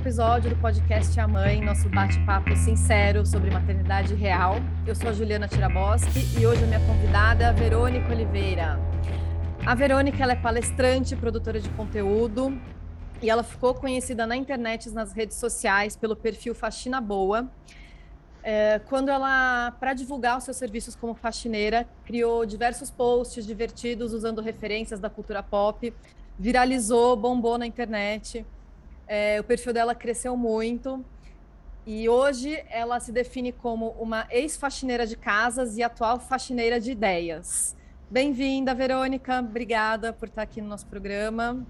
episódio do podcast A Mãe, nosso bate-papo sincero sobre maternidade real. Eu sou a Juliana Tiraboski e hoje a minha convidada é a Verônica Oliveira. A Verônica ela é palestrante, produtora de conteúdo e ela ficou conhecida na internet, nas redes sociais, pelo perfil Faxina Boa. É, quando ela, para divulgar os seus serviços como faxineira, criou diversos posts divertidos usando referências da cultura pop, viralizou, bombou na internet. É, o perfil dela cresceu muito. E hoje ela se define como uma ex-faxineira de casas e atual faxineira de ideias. Bem-vinda, Verônica. Obrigada por estar aqui no nosso programa.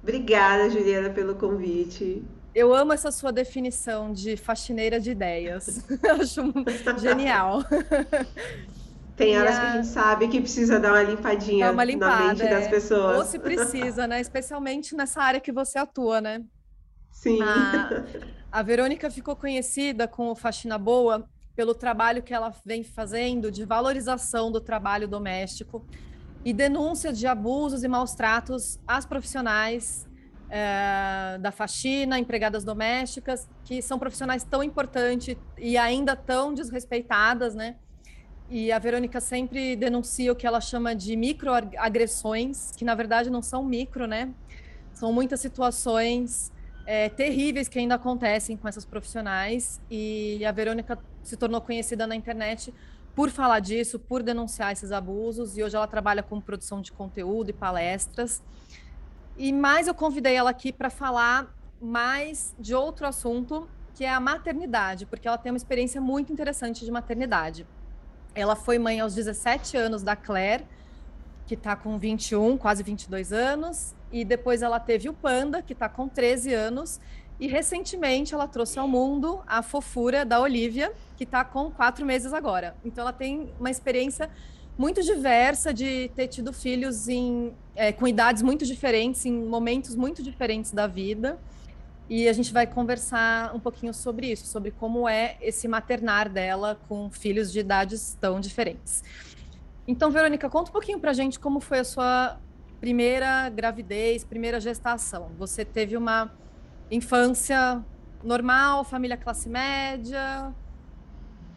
Obrigada, Juliana, pelo convite. Eu amo essa sua definição de faxineira de ideias. Acho genial. Tem horas a... que a gente sabe que precisa dar uma limpadinha uma limpada, na mente é. das pessoas. Ou se precisa, né? Especialmente nessa área que você atua, né? Sim. A, a Verônica ficou conhecida com o Faxina Boa pelo trabalho que ela vem fazendo de valorização do trabalho doméstico e denúncia de abusos e maus tratos às profissionais é, da faxina, empregadas domésticas, que são profissionais tão importantes e ainda tão desrespeitadas, né? E a Verônica sempre denuncia o que ela chama de microagressões, que na verdade não são micro, né? São muitas situações é, terríveis que ainda acontecem com essas profissionais. E a Verônica se tornou conhecida na internet por falar disso, por denunciar esses abusos. E hoje ela trabalha com produção de conteúdo e palestras. E mais eu convidei ela aqui para falar mais de outro assunto, que é a maternidade, porque ela tem uma experiência muito interessante de maternidade. Ela foi mãe aos 17 anos da Claire, que está com 21, quase 22 anos, e depois ela teve o Panda, que está com 13 anos, e recentemente ela trouxe ao mundo a fofura da Olivia, que está com quatro meses agora. Então ela tem uma experiência muito diversa de ter tido filhos em, é, com idades muito diferentes, em momentos muito diferentes da vida. E a gente vai conversar um pouquinho sobre isso, sobre como é esse maternar dela com filhos de idades tão diferentes. Então, Verônica, conta um pouquinho pra gente como foi a sua primeira gravidez, primeira gestação. Você teve uma infância normal, família classe média?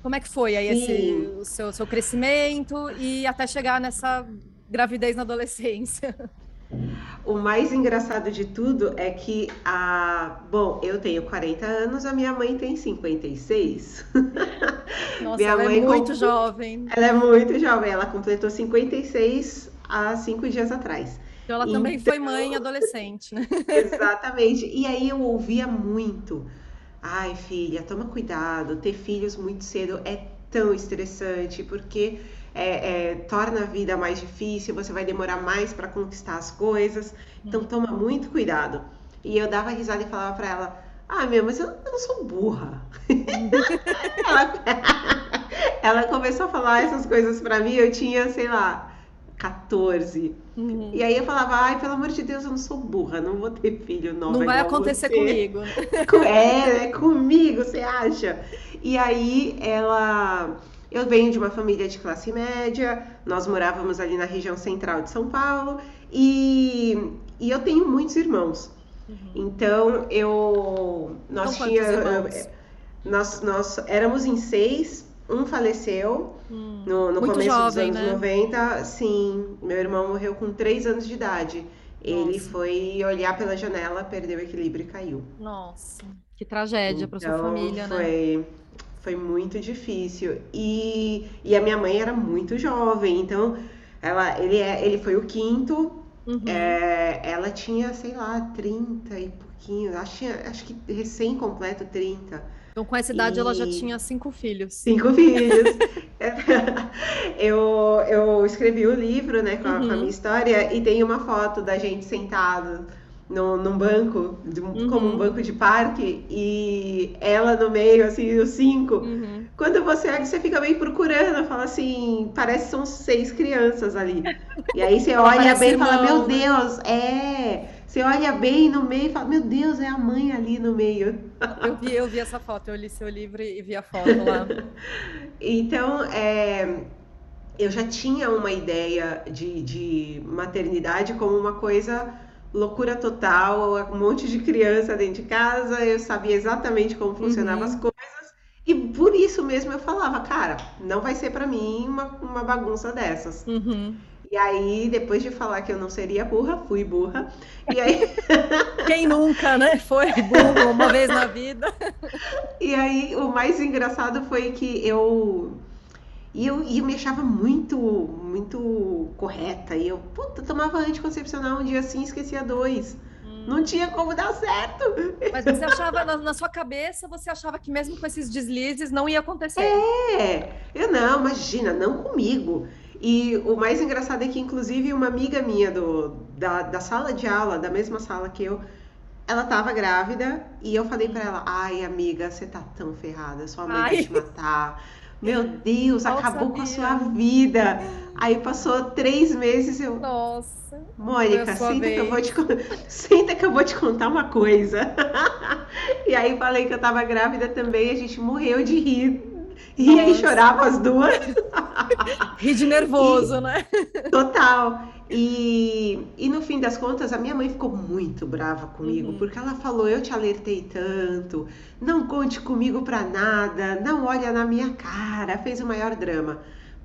Como é que foi aí esse, o seu, seu crescimento e até chegar nessa gravidez na adolescência? O mais engraçado de tudo é que a. Bom, eu tenho 40 anos, a minha mãe tem 56. Nossa, minha ela é mãe é muito com... jovem. Ela é muito jovem, ela completou 56 há cinco dias atrás. Então ela também então... foi mãe adolescente, né? Exatamente. E aí eu ouvia muito. Ai, filha, toma cuidado, ter filhos muito cedo é tão estressante, porque é, é, torna a vida mais difícil, você vai demorar mais para conquistar as coisas. Então uhum. toma muito cuidado. E eu dava risada e falava para ela: Ah, meu, mas eu, eu não sou burra. ela, ela começou a falar essas coisas para mim, eu tinha, sei lá, 14. Uhum. E aí eu falava, ai, pelo amor de Deus, eu não sou burra, não vou ter filho não. Não vai acontecer você. comigo. É, é comigo, você acha? E aí ela eu venho de uma família de classe média, nós morávamos ali na região central de São Paulo e, e eu tenho muitos irmãos. Uhum. Então eu nós então, tínhamos nós, nós éramos em seis, um faleceu hum, no, no começo jovem, dos anos né? 90. Sim, meu irmão morreu com três anos de idade. Ele Nossa. foi olhar pela janela, perdeu o equilíbrio e caiu. Nossa, que tragédia então, para sua família, foi, né? Foi muito difícil. E, e a minha mãe era muito jovem, então ela, ele, é, ele foi o quinto. Uhum. É, ela tinha, sei lá, 30 e pouquinho, acho, acho que recém-completo 30. Então, com essa idade, e... ela já tinha cinco filhos. Cinco filhos. eu, eu escrevi o livro, né, com a, uhum. com a, minha uhum. história, e tem uma foto da gente sentado no, num banco, de, uhum. como um banco de parque, e ela no meio, assim, os cinco. Uhum. Quando você olha, você fica meio procurando, fala assim, parece que são seis crianças ali. E aí você olha bem e fala, meu né? Deus, é. Você olha bem no meio e fala, meu Deus, é a mãe ali no meio. Eu vi, eu vi essa foto, eu li seu livro e vi a foto lá. então, é, eu já tinha uma ideia de, de maternidade como uma coisa loucura total, um monte de criança dentro de casa, eu sabia exatamente como funcionavam as Uhum. coisas. E por isso mesmo eu falava, cara, não vai ser pra mim uma, uma bagunça dessas. Uhum. E aí, depois de falar que eu não seria burra, fui burra. E aí, Quem nunca, né? Foi burro uma vez na vida. e aí o mais engraçado foi que eu e eu, e eu me achava muito, muito correta. E eu, puta, tomava anticoncepcional um dia assim, esquecia dois. Não tinha como dar certo. Mas você achava, na, na sua cabeça, você achava que mesmo com esses deslizes não ia acontecer. É, eu não, imagina, não comigo. E o mais engraçado é que, inclusive, uma amiga minha do, da, da sala de aula, da mesma sala que eu, ela tava grávida e eu falei pra ela: Ai, amiga, você tá tão ferrada, sua mãe vai Ai. te matar. Meu Deus, Mal acabou com a sua vida. Aí passou três meses, eu, Nossa. Mônica, senta que eu vou te, senta que eu vou te contar uma coisa. E aí falei que eu tava grávida também, a gente morreu de rir. E aí Nossa. chorava as duas. Ri de nervoso, né? Total. E, e no fim das contas, a minha mãe ficou muito brava comigo, Uhum. porque ela falou: Eu te alertei tanto, não conte comigo pra nada, não olha na minha cara. Fez o maior drama.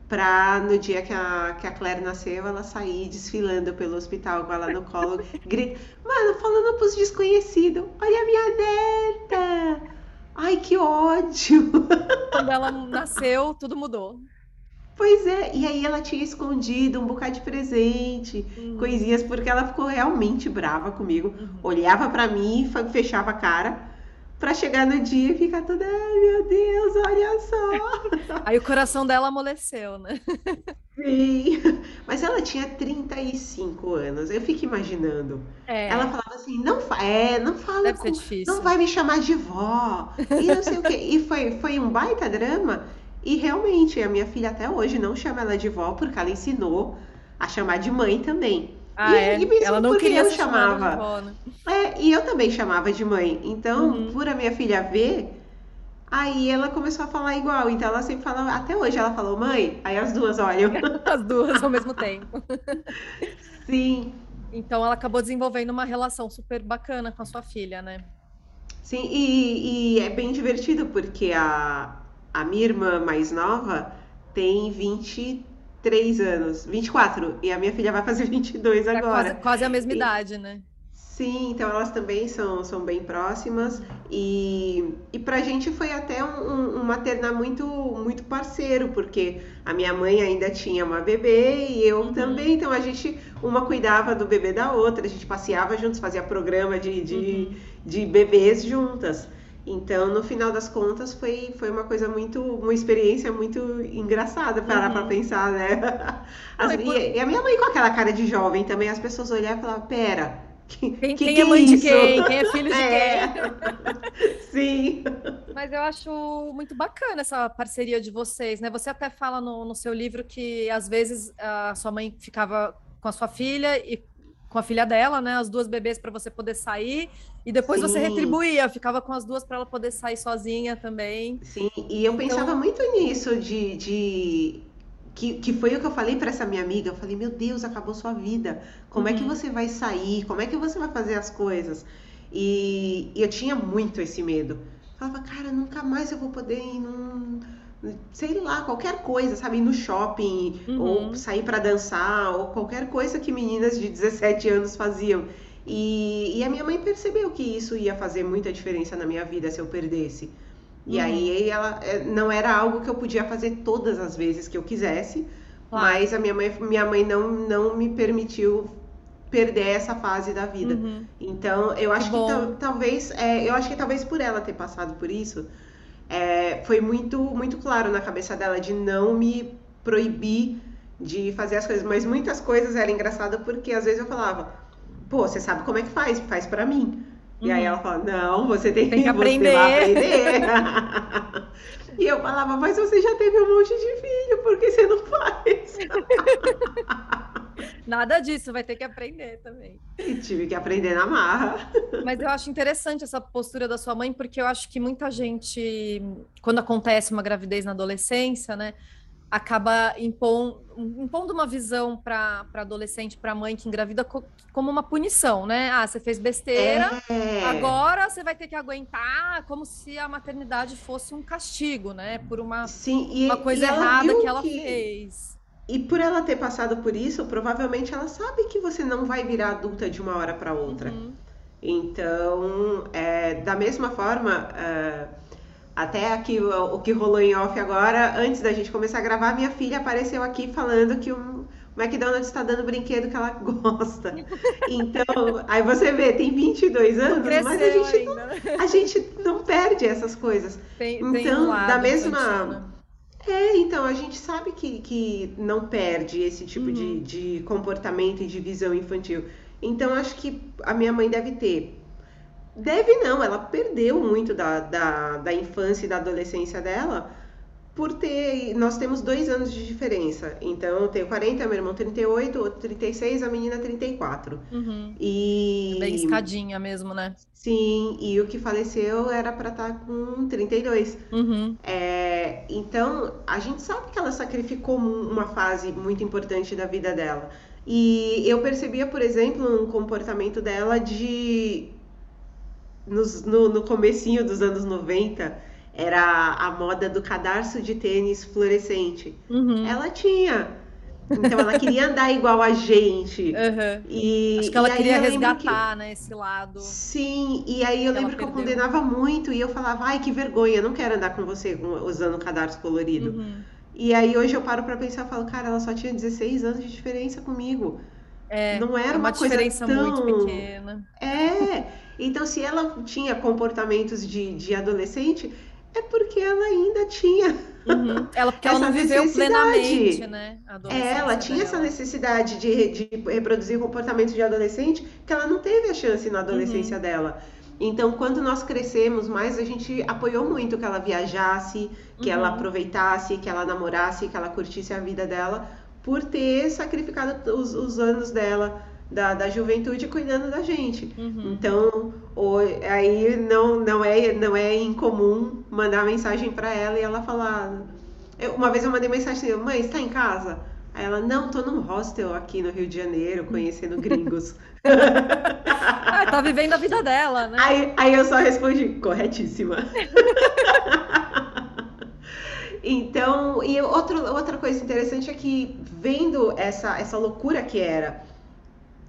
Pra no dia que a, que a Claire nasceu, ela sair desfilando pelo hospital com ela no colo, grita: Mano, falando pros desconhecidos: Olha a minha neta! Ai, que ódio! Quando ela nasceu, tudo mudou. Pois é, e aí ela tinha escondido um bocado de presente, Uhum. coisinhas, porque ela ficou realmente brava comigo. Uhum. Olhava pra mim, fechava a cara, pra chegar no dia e ficar toda, ai meu Deus, olha só. Aí o coração dela amoleceu, né? Sim. Mas ela tinha 35 anos, eu fico imaginando. É, Ela falava assim, não, fa é, não fala com, não vai me chamar de vó, e não sei o quê. E foi, foi um baita drama. E realmente, a minha filha até hoje não chama ela de vó, porque ela ensinou a chamar de mãe também. Ah, E- é? e mesmo Ela não porque queria eu chamava. vó, né? É, e eu também chamava de mãe. Então, Uhum. por a minha filha ver, aí ela começou a falar igual. Então, ela sempre fala, até hoje ela falou, mãe, aí as duas olham. As duas ao mesmo tempo. Sim, Então ela acabou desenvolvendo uma relação super bacana com a sua filha, né? sim. E, e é bem divertido, porque a, a minha irmã mais nova tem 23 anos, 24, e a minha filha vai fazer 22 É agora. quase, quase a mesma E- idade, né? Sim, então elas também são, são bem próximas e, e pra gente foi até um, um, um maternar muito, muito parceiro, porque a minha mãe ainda tinha uma bebê e eu Uhum. também, então a gente, uma cuidava do bebê da outra, a gente passeava juntos, fazia programa de, de, Uhum. de bebês juntas. Então, no final das contas, foi, foi uma coisa muito, uma experiência muito engraçada parar Uhum. pra pensar, né? Não, As- e por- e a minha mãe com aquela cara de jovem também, as pessoas olhavam e falavam, pera, que, Quem, que quem que é mãe de isso? quem? Quem é filho de É. quem? Sim. Mas eu acho muito bacana essa parceria de vocês, né? Você até fala no, no seu livro que às vezes a sua mãe ficava com a sua filha e com a filha dela, né? As duas bebês para você poder sair e depois você Sim. retribuía, ficava com as duas para ela poder sair sozinha também. Sim, e eu Então- pensava muito nisso de, de que, que foi o que eu falei para essa minha amiga. Eu falei, meu Deus, acabou sua vida. Como é que Uhum. você vai sair? Como é que você vai fazer as coisas? E, e eu tinha muito esse medo. Falava, cara, nunca mais eu vou poder ir num, sei lá, qualquer coisa, sabe? Ir no shopping, Uhum. ou sair para dançar, ou qualquer coisa que meninas de 17 anos faziam. E, e a minha mãe percebeu que isso ia fazer muita diferença na minha vida se eu perdesse. E Uhum. aí ela é, não era algo que eu podia fazer todas as vezes que eu quisesse, Claro. mas a minha mãe, minha mãe não, não me permitiu perder essa fase da vida. Uhum. Então, eu acho que, bom. talvez, é, eu acho que talvez por ela ter passado por isso, é, foi muito, muito claro na cabeça dela de não me proibir de fazer as coisas. Mas muitas coisas era engraçado porque às vezes eu falava, pô, você sabe como é que faz? Faz pra mim. E aí Uhum. ela fala, não, você tem, Tem que aprender." aprender. e eu falava, mas você já teve um monte de filho, por que você não faz? Nada disso, vai ter que aprender também. E tive que aprender na marra. Mas eu acho interessante essa postura da sua mãe, porque eu acho que muita gente, quando acontece uma gravidez na adolescência, né, acaba impondo, impondo uma visão para adolescente, para mãe que engravida co como uma punição, né? Ah, você fez besteira, é. agora você vai ter que aguentar, como se a maternidade fosse um castigo, né? Por uma, Sim, e, uma coisa errada que ela que... fez. E por ela ter passado por isso, provavelmente ela sabe que você não vai virar adulta de uma hora para outra. Uhum. Então, é, da mesma forma, uh, até aqui o, o, que rolou em off agora, antes da gente começar a gravar, minha filha apareceu aqui falando que o McDonald's está dando brinquedo que ela gosta. Então, aí você vê, tem 22 anos, mas a gente, não, a gente não perde essas coisas. Tem, então, tem um da mesma. É, então, a gente sabe que, que não perde esse tipo uhum. de, de comportamento e de visão infantil. Então, acho que a minha mãe deve ter Deve não, ela perdeu muito da, da, da infância e da adolescência dela por ter. Nós temos dois anos de diferença. Então, eu tenho 40, meu irmão 38, outro 36, a menina 34. Uhum. E. Bem escadinha mesmo, né? Sim, e o que faleceu era para estar tá com 32. Uhum. É, então, a gente sabe que ela sacrificou uma fase muito importante da vida dela. E eu percebia, por exemplo, um comportamento dela de nos, no, no comecinho dos anos 90, era a moda do cadarço de tênis fluorescente. Uhum. Ela tinha. Então ela queria andar igual a gente. Uhum. E, Acho que ela queria resgatar, que... né, esse lado. Sim, e aí eu lembro que eu condenava muito e eu falava, ai, que vergonha, não quero andar com você usando cadarço colorido. Uhum. E aí hoje eu paro para pensar e falo, cara, ela só tinha 16 anos de diferença comigo. É, não era é uma, uma coisa diferença tão... muito pequena. É. Então, se ela tinha comportamentos de, de adolescente, é porque ela ainda tinha. Uhum. Ela, porque ela não viveu plenamente, né? É, ela tinha dela. essa necessidade de, de reproduzir comportamentos de adolescente que ela não teve a chance na adolescência uhum. dela. Então, quando nós crescemos mais, a gente apoiou muito que ela viajasse, que uhum. ela aproveitasse, que ela namorasse, que ela curtisse a vida dela, por ter sacrificado os, os anos dela da, da juventude cuidando da gente. Uhum. Então, o, aí não, não, é, não é incomum mandar mensagem para ela e ela falar. Eu, uma vez eu mandei mensagem assim, mãe, está em casa? Aí ela, não, tô num hostel aqui no Rio de Janeiro, conhecendo gringos. ah, tá vivendo a vida dela, né? Aí, aí eu só respondi, corretíssima. então, e outro, outra coisa interessante é que, vendo essa, essa loucura que era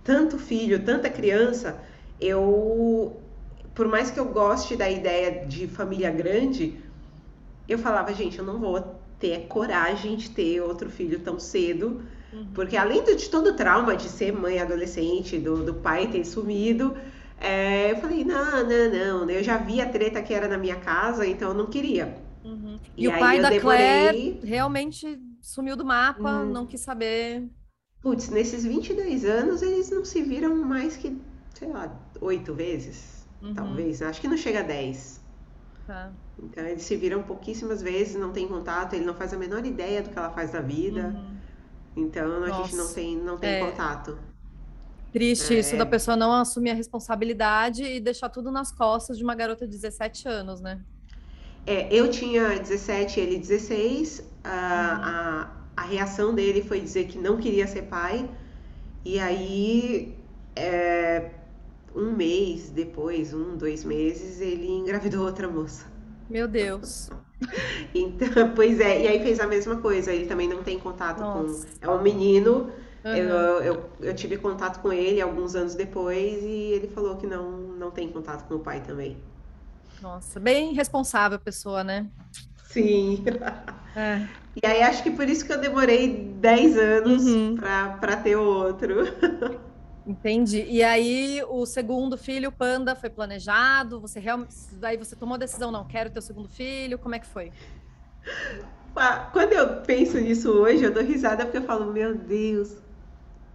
tanto filho, tanta criança, eu, por mais que eu goste da ideia de família grande, eu falava, gente, eu não vou ter coragem de ter outro filho tão cedo, uhum. porque além de todo o trauma de ser mãe adolescente, do, do pai ter sumido, é, eu falei, não, não, não, eu já vi a treta que era na minha casa, então eu não queria. Uhum. E, e, o pai da demorei... Claire realmente sumiu do mapa, hum. não quis saber. Putz, nesses 22 anos eles não se viram mais que, sei lá, oito vezes, uhum. talvez. Acho que não chega a 10. Tá. Então eles se viram pouquíssimas vezes, não tem contato, ele não faz a menor ideia do que ela faz da vida. Uhum. Então a Nossa. gente não tem, não tem é. contato. Triste é. isso da pessoa não assumir a responsabilidade e deixar tudo nas costas de uma garota de 17 anos, né? É, eu tinha 17, ele 16. A, uhum. a, a reação dele foi dizer que não queria ser pai. E aí, é, um mês depois, um, dois meses, ele engravidou outra moça. Meu Deus. Então, pois é, e aí fez a mesma coisa. Ele também não tem contato Nossa. com. É um menino. Uhum. Eu, eu, eu, tive contato com ele alguns anos depois e ele falou que não, não tem contato com o pai também. Nossa, bem responsável a pessoa, né? Sim. É. E aí acho que por isso que eu demorei 10 anos uhum. para ter outro. Entendi. E aí o segundo filho, Panda, foi planejado? Você realmente. Aí você tomou a decisão, não, quero ter o segundo filho, como é que foi? Quando eu penso nisso hoje, eu dou risada porque eu falo, meu Deus,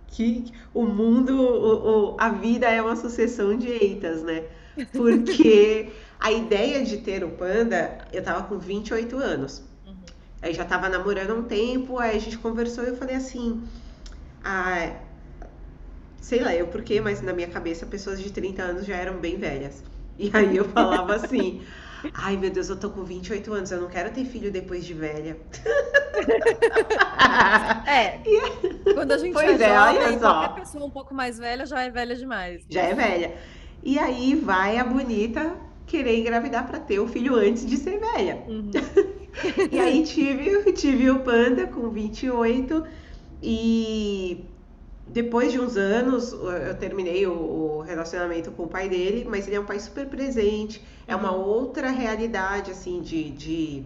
que o mundo, o, o, a vida é uma sucessão de eitas, né? Porque a ideia de ter o panda, eu tava com 28 anos. Uhum. Aí já tava namorando há um tempo, aí a gente conversou e eu falei assim, ah, sei lá eu porquê, mas na minha cabeça pessoas de 30 anos já eram bem velhas. E aí eu falava assim, Ai, meu Deus, eu tô com 28 anos, eu não quero ter filho depois de velha. É, quando a gente Pois é é, olha jovem, qualquer só. pessoa um pouco mais velha já é velha demais. Já é velha. E aí vai a bonita querer engravidar pra ter o filho antes de ser velha. Uhum. E aí tive, tive o Panda com 28 e depois de uns anos eu terminei o, o relacionamento com o pai dele, mas ele é um pai super presente, é uma Uhum. outra realidade assim de, de...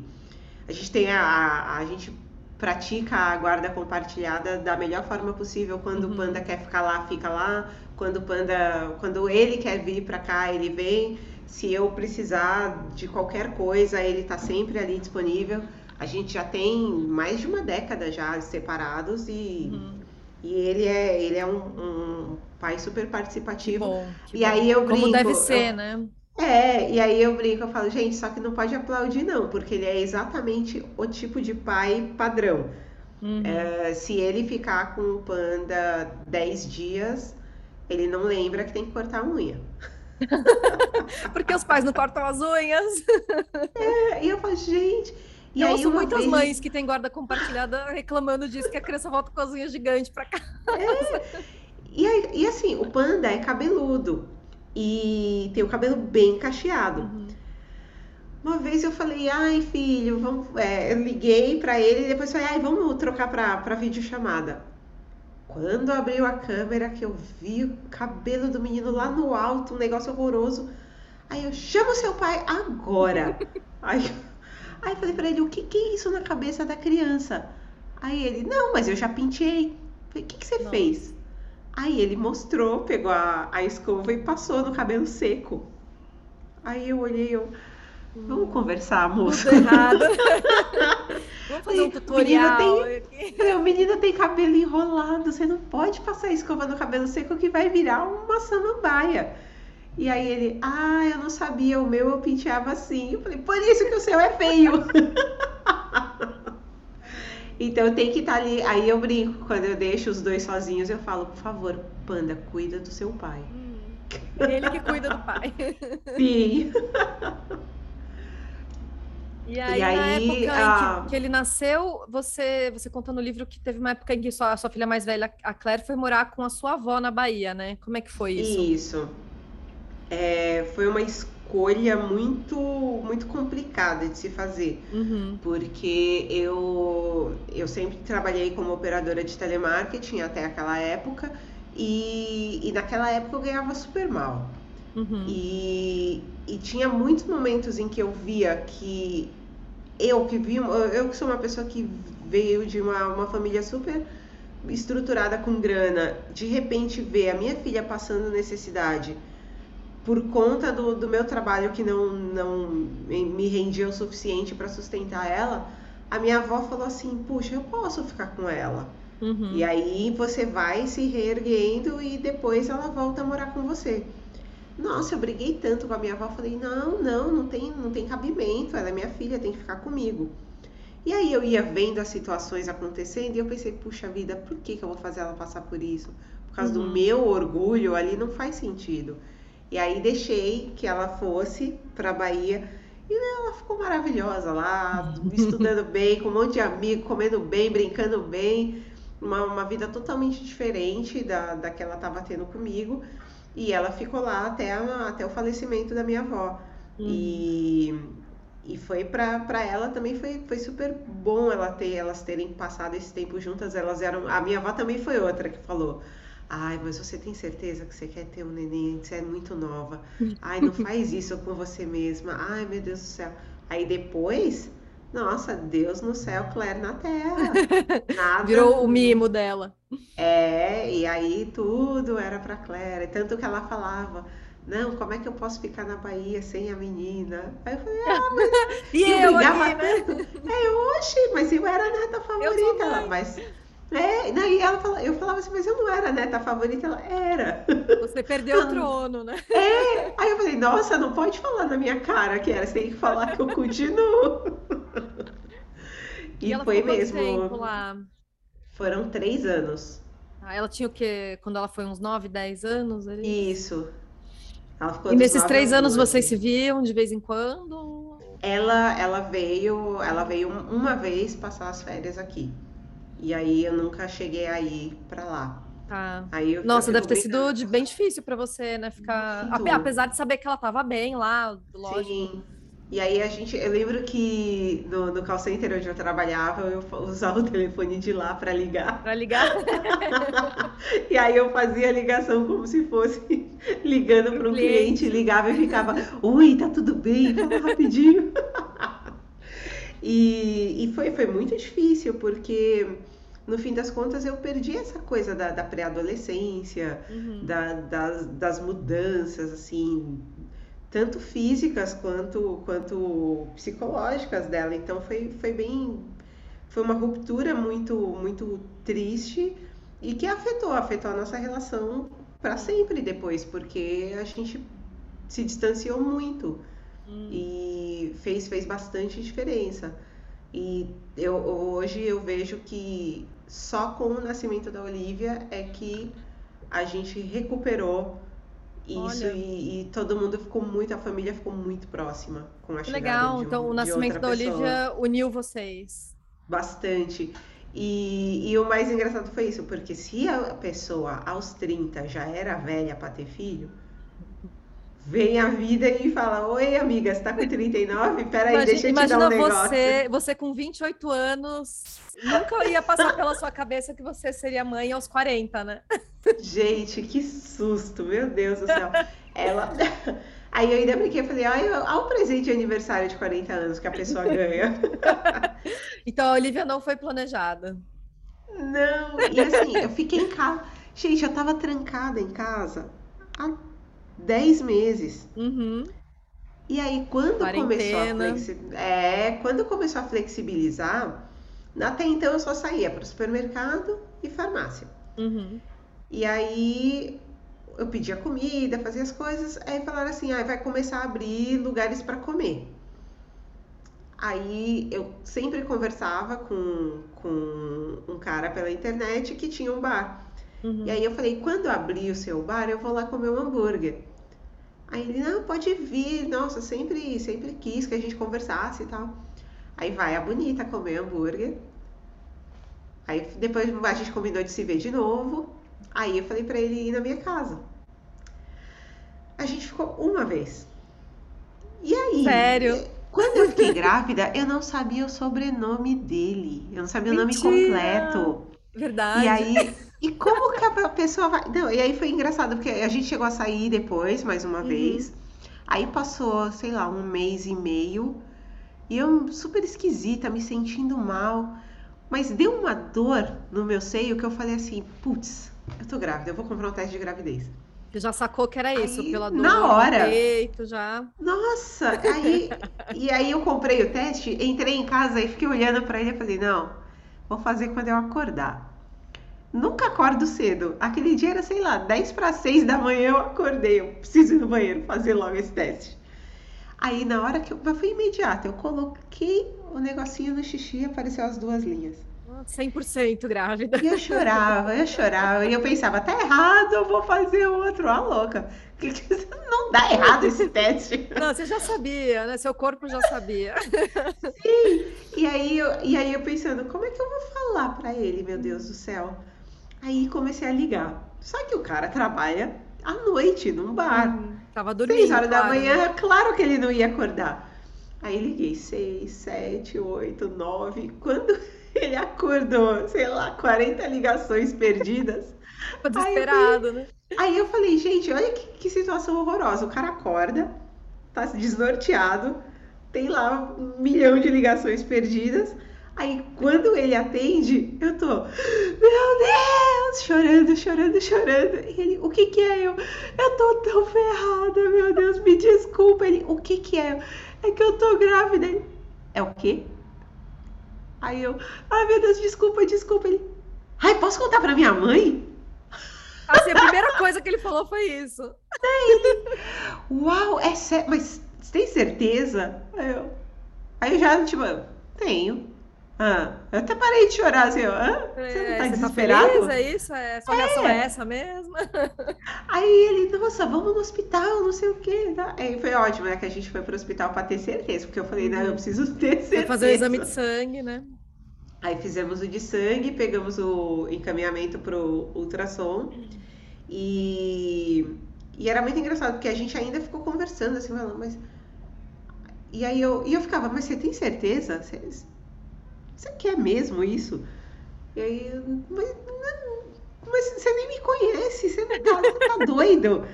a gente tem a, a, a gente pratica a guarda compartilhada da melhor forma possível. Quando o Uhum. panda quer ficar lá, fica lá. Quando o panda, quando ele quer vir pra cá, ele vem. Se eu precisar de qualquer coisa, ele tá sempre ali disponível. A gente já tem mais de uma década já separados e, Uhum. e ele é, ele é um, um pai super Que participativo. bom, que E bom. aí eu Como deve brinco, ser, eu- né? É, e aí eu brinco, eu falo, gente, só que não pode aplaudir não, porque ele é exatamente o tipo de pai padrão. Uhum. É, se ele ficar com o panda 10 dias, ele não lembra que tem que cortar a unha. Porque os pais não cortam as unhas. É, E eu falo, gente. E Eu aí ouço muitas vez. mães que têm guarda compartilhada reclamando disso, que a criança volta com as unhas gigantes pra cá. E, aí- e assim, o panda é cabeludo. E tem o cabelo bem cacheado. Uhum. Uma vez eu falei, ai filho, vamos. é, eu liguei pra ele e depois falei, ai, vamos trocar pra, pra videochamada. Quando abriu a câmera, que eu vi o cabelo do menino lá no alto, um negócio horroroso. Aí eu chamo seu pai agora. aí, aí falei pra ele, o que, que é isso na cabeça da criança? Aí ele, não, mas eu já penteei. Falei, o que, que você Nossa. fez? Aí ele mostrou, pegou a, a escova e passou no cabelo seco. Aí eu olhei, eu, vamos conversar, errado. Vamos fazer um Menina, tutorial aqui. Meu menino tem cabelo enrolado, você não pode passar escova no cabelo seco que vai virar uma samambaia. E aí ele, ah, eu não sabia, o meu eu penteava assim. Eu falei, por isso que o seu é feio. Então tem que estar ali. Aí eu brinco, quando eu deixo os dois sozinhos, eu falo, por favor, panda, cuida do seu pai. Hum, Ele que cuida do pai. Sim. E aí, E na aí, época em a- que, que ele nasceu, você, você conta no livro que teve uma época em que sua, sua filha mais velha, a Claire, foi morar com a sua avó na Bahia, né? Como é que foi isso? Isso. É, foi uma escolha muito, muito complicada de se fazer. Uhum, porque eu, eu sempre trabalhei como operadora de telemarketing até aquela época e, e naquela época eu ganhava super mal. uhum, E, e tinha muitos momentos em que eu via que eu que vi, eu que sou uma pessoa que veio de uma, uma família super estruturada com grana, de repente ver a minha filha passando necessidade por conta do, do meu trabalho que não, não me rendia o suficiente para sustentar ela, a minha avó falou assim: Puxa, eu posso ficar com ela. uhum. E aí você vai se reerguendo e depois ela volta a morar com você. Nossa, eu briguei tanto com a minha avó, falei: "Não, não, não tem, não tem cabimento, ela é minha filha, tem que ficar comigo". E aí eu ia vendo as situações acontecendo e eu pensei: "Puxa vida, por que que eu vou fazer ela passar por isso? Por causa do Uhum. meu orgulho ali não faz sentido". E aí deixei que ela fosse para Bahia e ela ficou maravilhosa lá, estudando bem, com um monte de amigo, comendo bem, brincando bem uma, uma vida totalmente diferente da, da que ela estava tendo comigo. E ela ficou lá até, a- até o falecimento da minha avó. Uhum. E, e foi pra ela também foi, foi super bom ela ter, elas terem passado esse tempo juntas. Elas eram. A minha avó também foi outra que falou. Ai, mas você tem certeza que você quer ter um neném? Você é muito nova. Ai, não faz isso com você mesma. Ai, meu Deus do céu. Aí depois, nossa, Deus no céu, Claire na terra. Nada. Virou o mimo dela. É, e aí tudo era pra Claire. Tanto que ela falava, não, como é que eu posso ficar na Bahia sem a menina? Aí eu falei, ah, E eu eu brigava aqui, né? tanto. Eu, oxi, mas eu era a neta favorita. Ela, mas. É, daí ela fala, eu falava assim, mas eu não era a neta favorita, ela era. Você perdeu o trono, né? É. Aí eu falei, nossa, não pode falar na minha cara que era, você tem que falar que eu continuo. E E foi mesmo. Foram três anos. Ah, ela tinha o quê? Quando ela foi uns 9, 10 anos ali? Isso. Ela ficou e nesses três anos vocês se viam de vez em quando? Ela, ela veio, ela veio uma vez passar as férias aqui. E aí eu nunca cheguei aí para lá. Tá. Aí Nossa, deve ter sido de, bem difícil para você, né? Ficar. Muito. Apesar de saber que ela tava bem lá, lógico. Sim. E aí a gente, eu lembro que no, no call center onde eu trabalhava, eu usava o telefone de lá para ligar. Para ligar? e aí eu fazia a ligação como se fosse ligando para um cliente. cliente, ligava e ficava, oi, tá tudo bem? Fala rapidinho. e, e foi, foi muito difícil, porque no fim das contas eu perdi essa coisa da, da pré-adolescência, uhum. da, das, das mudanças, assim, tanto físicas quanto, quanto psicológicas dela. Então foi, foi bem. Foi uma ruptura muito, muito triste e que afetou, afetou a nossa relação para sempre depois, porque a gente se distanciou muito hum. e fez, fez bastante diferença. E eu, hoje eu vejo que só com o nascimento da Olivia é que a gente recuperou isso e, e, todo mundo ficou muito, a família ficou muito próxima com a chegada Legal, de um, então o nascimento da pessoa. Olivia uniu vocês. Bastante. E, e, o mais engraçado foi isso, porque se a pessoa aos 30 já era velha para ter filho, vem a vida e fala: Oi, amiga, você tá com 39? Peraí, imagina, deixa eu te dar um negócio. Você, você com 28 anos, nunca ia passar pela sua cabeça que você seria mãe aos 40, né? Gente, que susto, meu Deus do céu. Ela. Aí eu ainda brinquei, falei, olha, olha o presente de aniversário de 40 anos que a pessoa ganha. então a Olivia não foi planejada. Não, e assim, eu fiquei em casa. Gente, eu tava trancada em casa há 10 meses. Uhum. E aí, quando começou, a flexi... é, quando começou a flexibilizar, até então eu só saía para o supermercado e farmácia. Uhum. E aí eu pedia comida, fazia as coisas, aí falaram assim, ah, vai começar a abrir lugares para comer. Aí eu sempre conversava com, com um cara pela internet que tinha um bar. Uhum. E aí eu falei, quando abrir o seu bar, eu vou lá comer um hambúrguer. Aí ele, não, pode vir, nossa, sempre, sempre quis que a gente conversasse e tal. Aí vai a bonita comer hambúrguer. Aí depois a gente combinou de se ver de novo. Aí eu falei para ele ir na minha casa. A gente ficou uma vez. E aí? Sério? Quando eu fiquei grávida, eu não sabia o sobrenome dele. Eu não sabia Mentira. o nome completo. Verdade. E aí, e como que a pessoa vai. Não, e aí foi engraçado, porque a gente chegou a sair depois, mais uma uhum. vez. Aí passou, sei lá, um mês e meio. E eu super esquisita, me sentindo mal. Mas deu uma dor no meu seio que eu falei assim: putz, eu tô grávida, eu vou comprar um teste de gravidez. Você já sacou que era isso, aí, pela dor na hora. peito, já. Nossa, aí e aí eu comprei o teste, entrei em casa e fiquei olhando para ele e falei: "Não, vou fazer quando eu acordar". Nunca acordo cedo. Aquele dia era, sei lá, 10 para 6 da manhã eu acordei. Eu preciso ir no banheiro fazer logo esse teste. Aí na hora que eu, mas foi imediato, eu coloquei o negocinho no xixi e apareceu as duas linhas. 100% grávida. E eu chorava, eu chorava. E eu pensava, tá errado, eu vou fazer outro. Ah, louca. Não dá errado esse teste. Não, você já sabia, né? Seu corpo já sabia. Sim. E aí eu, e aí eu pensando, como é que eu vou falar para ele, meu Deus do céu? Aí comecei a ligar. Só que o cara trabalha à noite, num bar. Hum, tava dormindo. Seis horas claro. da manhã, claro que ele não ia acordar. Aí liguei seis, sete, oito, nove. Quando ele acordou, sei lá, 40 ligações perdidas. Desesperado, aí né? Aí eu falei, gente, olha que, que, situação horrorosa. O cara acorda, tá desnorteado, tem lá um milhão de ligações perdidas. Aí quando ele atende, eu tô, meu Deus, chorando, chorando, chorando. E ele, o que que é eu? Eu tô tão ferrada, meu Deus, me desculpa. Ele, o que que é? É que eu tô grávida. Ele, é o quê? Aí eu, ai meu Deus, desculpa, desculpa. Ele, ai, posso contar pra minha mãe? Assim, a primeira coisa que ele falou foi isso. Aí uau, é sério, mas você tem certeza? Aí eu, aí eu já, tipo, tenho. Ah, eu até parei de chorar assim. Ah, você não É, tá você tá desesperado? feliz? É isso? É, sua reação é essa mesmo? Aí ele, nossa, vamos no hospital, não sei o quê. tá? Aí foi ótimo, né? Que a gente foi pro hospital pra ter certeza, porque eu falei, não, eu preciso ter Vai certeza. fazer o exame de sangue, né? Aí fizemos o de sangue, pegamos o encaminhamento pro ultrassom e, e era muito engraçado, porque a gente ainda ficou conversando assim, falando, mas. E aí eu, e eu ficava, mas você tem certeza? Você, você quer mesmo isso? E aí, mas, não, mas você nem me conhece, você não tá, você tá doido.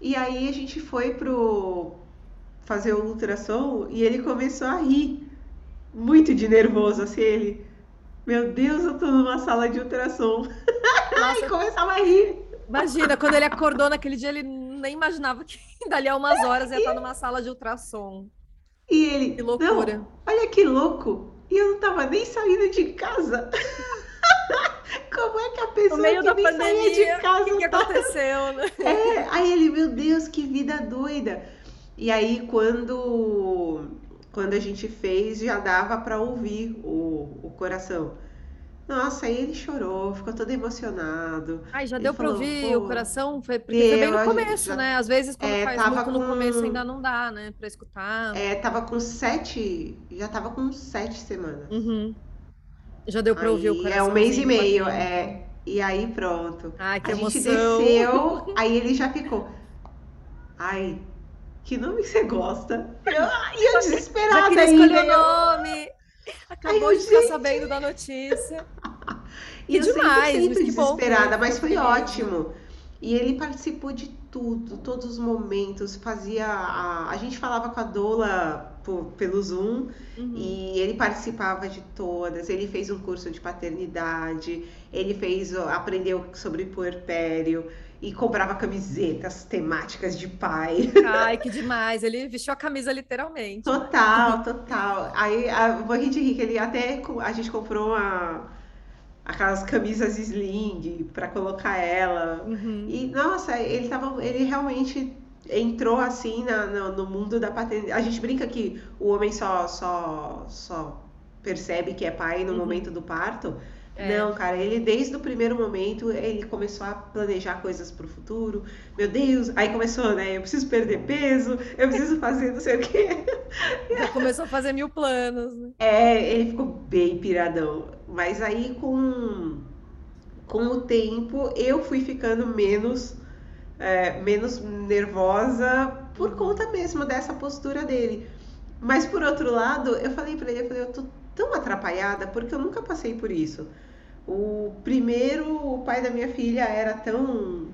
E aí a gente foi pro fazer o ultrassom e ele começou a rir, muito de nervoso, assim, ele. Meu Deus, eu tô numa sala de ultrassom. Ai, Nossa, começava a rir. imagina, quando ele acordou naquele dia, ele nem imaginava que dali a umas horas ia estar numa sala de ultrassom. E ele, Que loucura. olha que louco. E eu não tava nem saindo de casa. Como é que a pessoa que nem saía pandemia, de casa o que, tá... aconteceu, né? É, aí ele, meu Deus, que vida doida. E aí quando quando a gente fez, já dava pra ouvir o, o coração. Nossa, aí ele chorou, ficou todo emocionado. Ai, já Ele deu falou, ouvir o coração? Foi, porque foi bem no gente começo, já- né? Às vezes, quando É, faz muito no com- começo, ainda não dá, né? Pra escutar. É, tava com sete, já tava com sete semanas. Uhum. Já deu pra ouvir o coração. é um mês e meio, é. E aí pronto. Ai, que a gente emoção. desceu, aí ele já ficou. Ai, que nome que você gosta? E eu, eu Já desesperada queria ainda. escolher o nome. Acabou Ai, de ficar gente. sabendo da notícia. E demais, 100% mas que bom, desesperada, né? mas foi ótimo. E ele participou de tudo, todos os momentos, fazia a, a gente falava com a Dola po- pelo Zoom Uhum. e ele participava de todas. Ele fez um curso de paternidade, ele fez, aprendeu sobre puerpério e comprava camisetas temáticas de pai. Ai, que demais. Ele vestiu a camisa literalmente. Total, total. Aí a morri de rir que ele até a gente comprou uma, aquelas camisas sling pra colocar ela. Uhum. E nossa, ele tava, ele realmente entrou assim na, no, no mundo da paternidade. A gente brinca que o homem só só só percebe que é pai no Uhum. momento do parto. É. Não, cara, ele desde o primeiro momento ele começou a planejar coisas pro futuro. Meu Deus, aí começou, né? Eu preciso perder peso, eu preciso fazer não sei o quê. Já começou a fazer mil planos, né? É, ele ficou bem piradão. Mas aí com, com o tempo eu fui ficando menos, é, menos nervosa por conta mesmo dessa postura dele. Mas por outro lado, eu falei pra ele, eu falei, eu tô tão atrapalhada porque eu nunca passei por isso. O primeiro, o pai da minha filha era tão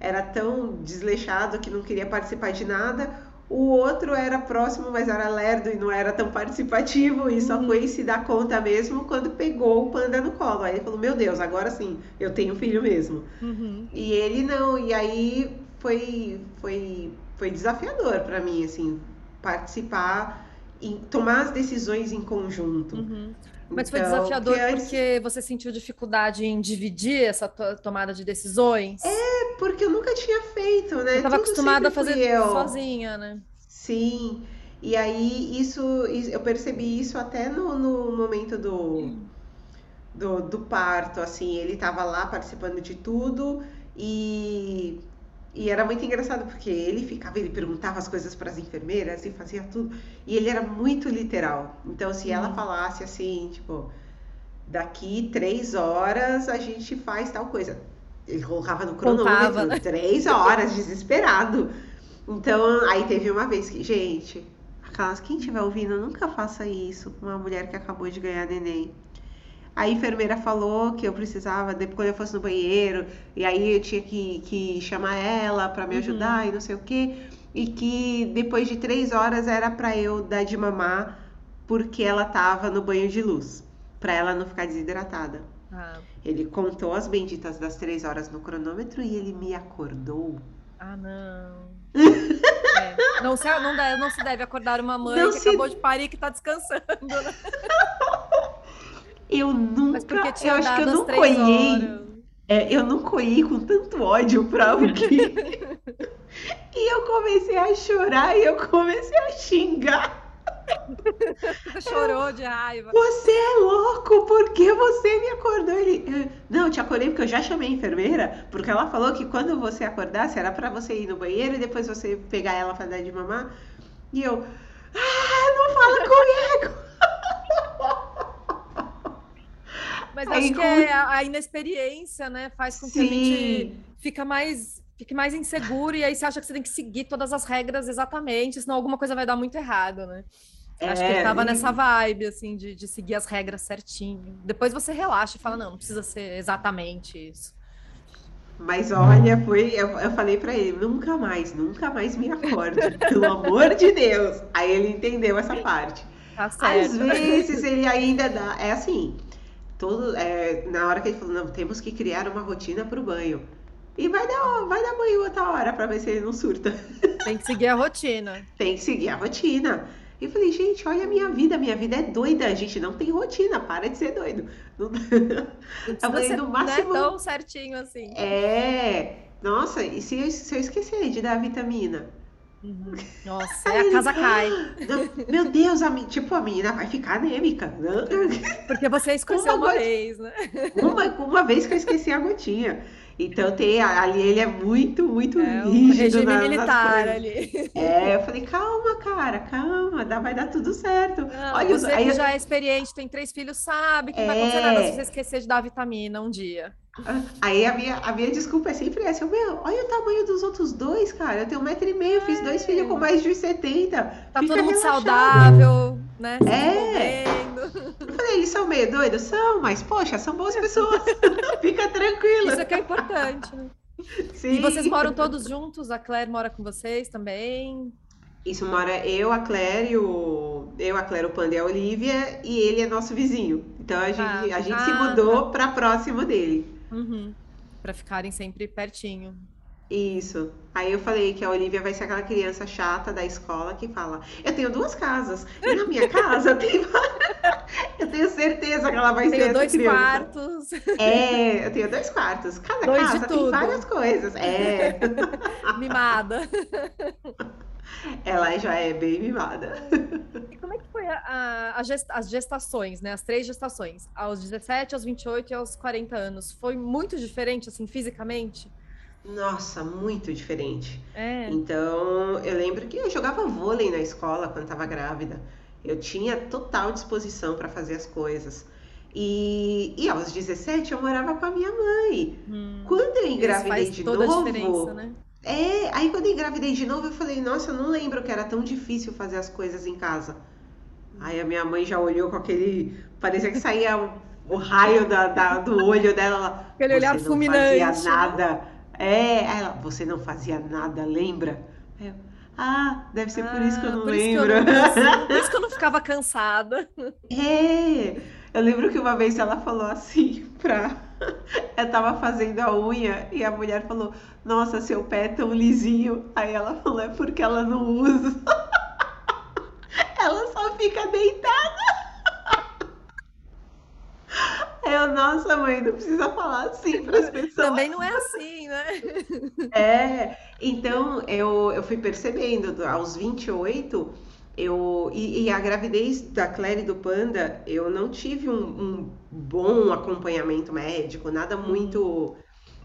era tão desleixado que não queria participar de nada. O outro era próximo, mas era lerdo e não era tão participativo e só Uhum. foi se dar conta mesmo quando pegou o panda no colo. Aí ele falou: Meu Deus, agora sim, eu tenho filho mesmo. Uhum. E ele não, e aí foi, foi, foi desafiador pra mim, assim, participar e tomar as decisões em conjunto. Uhum. Mas foi Então, desafiador porque antes- porque você sentiu dificuldade em dividir essa to- tomada de decisões? porque eu nunca tinha feito, né? Você estava Tudo acostumada a fazer eu. sozinha, né? Sim, e aí isso, eu percebi isso até no, no momento do, do, do parto, assim, ele tava lá participando de tudo e, e era muito engraçado porque ele ficava, ele perguntava as coisas para as enfermeiras e fazia tudo, e ele era muito literal. Então, se ela Hum. falasse assim, tipo, daqui três horas a gente faz tal coisa. Ele colocava no Contava, cronômetro, né? três horas, desesperado. Então, aí teve uma vez que, gente, aquelas, quem estiver ouvindo, nunca faça isso com uma mulher que acabou de ganhar neném. A enfermeira falou que eu precisava, depois quando eu fosse no banheiro, e aí eu tinha que, que chamar ela pra me Uhum. ajudar e não sei o quê, e que depois de três horas era pra eu dar de mamar porque ela tava no banho de luz, pra ela não ficar desidratada. Ah, Ele contou as benditas das três horas no cronômetro e ele me acordou. ah, não. É. Não, se, não, deve, não se deve acordar uma mãe Não que se- acabou de parir e que tá descansando, né? Eu nunca, eu acho que eu não horas. é, eu não colhei com tanto ódio pra alguém. e eu comecei a chorar e eu comecei a xingar. Chorou de raiva. Você é louco, por que você me acordou? Ele, não, eu te acordei porque eu já chamei a enfermeira, porque ela falou que quando você acordasse era para você ir no banheiro e depois você pegar ela para dar de mamar. E eu, ah, não fala comigo! Mas acho que é a inexperiência, né, faz com que Sim. a gente fica mais fique mais inseguro e aí você acha que você tem que seguir todas as regras exatamente, senão alguma coisa vai dar muito errado, né? É, Acho que ele tava nessa vibe, assim, de, de seguir as regras certinho. Depois você relaxa e fala, não, não precisa ser exatamente isso. Mas olha, foi, eu, eu falei para ele, nunca mais, nunca mais me acorde, pelo amor de Deus. Aí ele entendeu essa parte. Tá certo. Às vezes ele ainda dá, é assim, todo, é, na hora que ele falou, não, temos que criar uma rotina para o banho. E vai dar, vai dar banho outra hora para ver se ele não surta. Tem que seguir a rotina. Tem que seguir a rotina. E eu falei, gente, olha a minha vida, minha vida é doida, a gente não tem rotina, para de ser doido. Não... Eu falei, no máximo. Não é tão certinho assim. É. Nossa, e se eu, se eu esquecer de dar a vitamina? Uhum. Nossa, a casa cai. Meu Deus, a, tipo, a menina vai ficar anêmica. Porque você esqueceu uma, uma vez, né? Uma, uma vez que eu esqueci a gotinha. Então tem ali ele é muito, muito é, rígido. regime na, militar ali. É, eu falei, calma, cara, calma, dá, vai dar tudo certo. Não, Olha, você aí, já é experiente, tem três filhos, sabe que é... vai acontecer nada se você esquecer de dar vitamina um dia. Aí a minha, a minha desculpa é sempre essa. Meu, olha o tamanho dos outros dois, cara. Eu tenho um metro e meio, é. fiz dois filhos com mais de 1,70. Tá Fica todo mundo relaxado. saudável, né? Se é. Eu falei, eles são meio doidos? São, mas poxa, são boas pessoas. Fica tranquila. Isso é que é importante, né? Sim. E vocês moram todos juntos? A Claire mora com vocês também? Isso mora eu, a Claire, o... eu, a Claire, o Panda e a Olivia, e ele é nosso vizinho. Então a gente, ah, a gente ah, se mudou tá. para próximo dele. Uhum. Para ficarem sempre pertinho. Isso. Aí eu falei que a Olivia vai ser aquela criança chata da escola que fala: Eu tenho duas casas. E na minha casa tem Eu tenho certeza que ela vai tenho ser dois criança. quartos. É, eu tenho dois quartos. Cada dois casa tem várias coisas. É. Mimada. Ela já é bem mimada. E como é que foi a, a, gest, as gestações, né? As três gestações, aos 17, aos 28 e aos 40 anos. Foi muito diferente, assim, fisicamente? Nossa, muito diferente. É. Então, eu lembro que eu jogava vôlei na escola quando estava grávida. Eu tinha total disposição para fazer as coisas. E, e aos 17 eu morava com a minha mãe. Hum, quando eu engravidei de novo, né? É, aí quando eu engravidei de novo, eu falei, nossa, eu não lembro que era tão difícil fazer as coisas em casa. Aí a minha mãe já olhou com aquele. Parecia que saía o, o raio da, da, do olho dela. Aquele olhar fulminante. Não fazia nada. É, ela, você não fazia nada, lembra? Eu, ah, deve ser por isso que eu ah, não lembro. Isso não, por isso que eu não ficava cansada. É, eu lembro que uma vez ela falou assim pra. Eu tava fazendo a unha e a mulher falou: Nossa, seu pé é tão lisinho. Aí ela falou: É porque ela não usa. Ela só fica deitada. Eu, nossa, mãe, não precisa falar assim para as pessoas. Também não é assim, né? É, então eu, eu fui percebendo, aos 28, eu, e, e, a gravidez da Claire e do Panda, eu não tive um, um bom acompanhamento médico, nada uhum. muito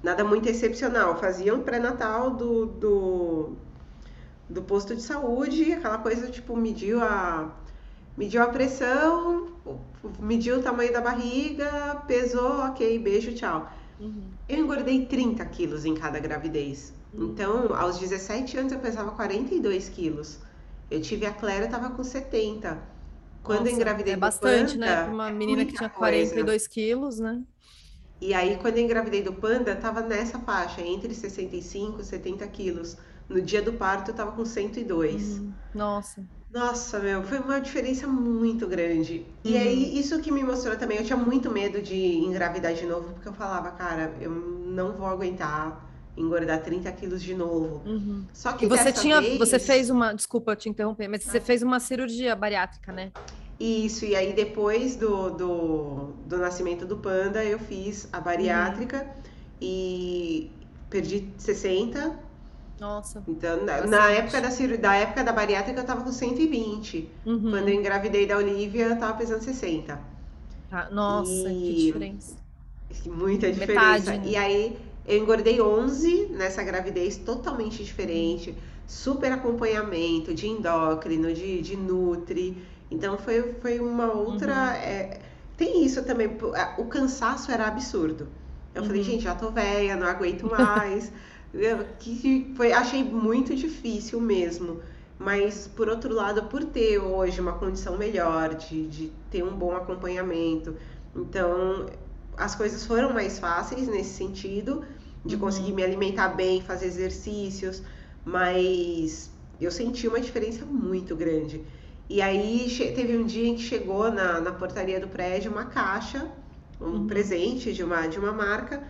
nada muito excepcional. Fazia um pré-natal do, do, do, posto de saúde, aquela coisa tipo, mediu a, mediu a pressão, mediu o tamanho da barriga, pesou, ok, beijo, tchau. Uhum. Eu engordei 30 quilos em cada gravidez. Uhum. Então, aos 17 anos eu pesava 42 quilos. Eu tive a Clara, tava com 70. Quando Nossa, eu engravidei é bastante, né, Panda, né? Uma menina que tinha 42 coisa. quilos, né? E aí, quando eu engravidei do Panda, tava nessa faixa, entre 65 e 70 quilos. No dia do parto, eu tava com 102. Hum, nossa. Nossa, meu, foi uma diferença muito grande. E aí, uhum. isso que me mostrou também, eu tinha muito medo de engravidar de novo, porque eu falava, cara, eu não vou aguentar engordar 30 quilos de novo. Uhum. Só que e você tinha, vez... você fez uma, desculpa te interromper, mas você ah. fez uma cirurgia bariátrica, né? Isso, e aí depois do, do, do nascimento do panda, eu fiz a bariátrica uhum. e perdi 60. Nossa. Então, na, na época da, da época da bariátrica, eu tava com 120. Quando eu Uhum. engravidei da Olivia, eu tava pesando 60. Tá. Nossa, que E diferença. muita diferença. Metade, né? E aí, eu engordei 11 nessa gravidez, totalmente diferente. Super acompanhamento de endócrino, de, de nutri. Então, foi, foi uma outra. Uhum. é, tem isso também. O cansaço era absurdo. Eu falei, Uhum. gente, já tô velha, não aguento mais. Eu, que foi, achei muito difícil mesmo. Mas, por outro lado, por ter hoje uma condição melhor, de, de ter um bom acompanhamento, então as coisas foram mais fáceis nesse sentido, de conseguir Uhum. me alimentar bem, fazer exercícios, mas eu senti uma diferença muito grande. E aí teve um dia em que chegou na, na portaria do prédio uma caixa, um Uhum. presente de uma, de uma marca,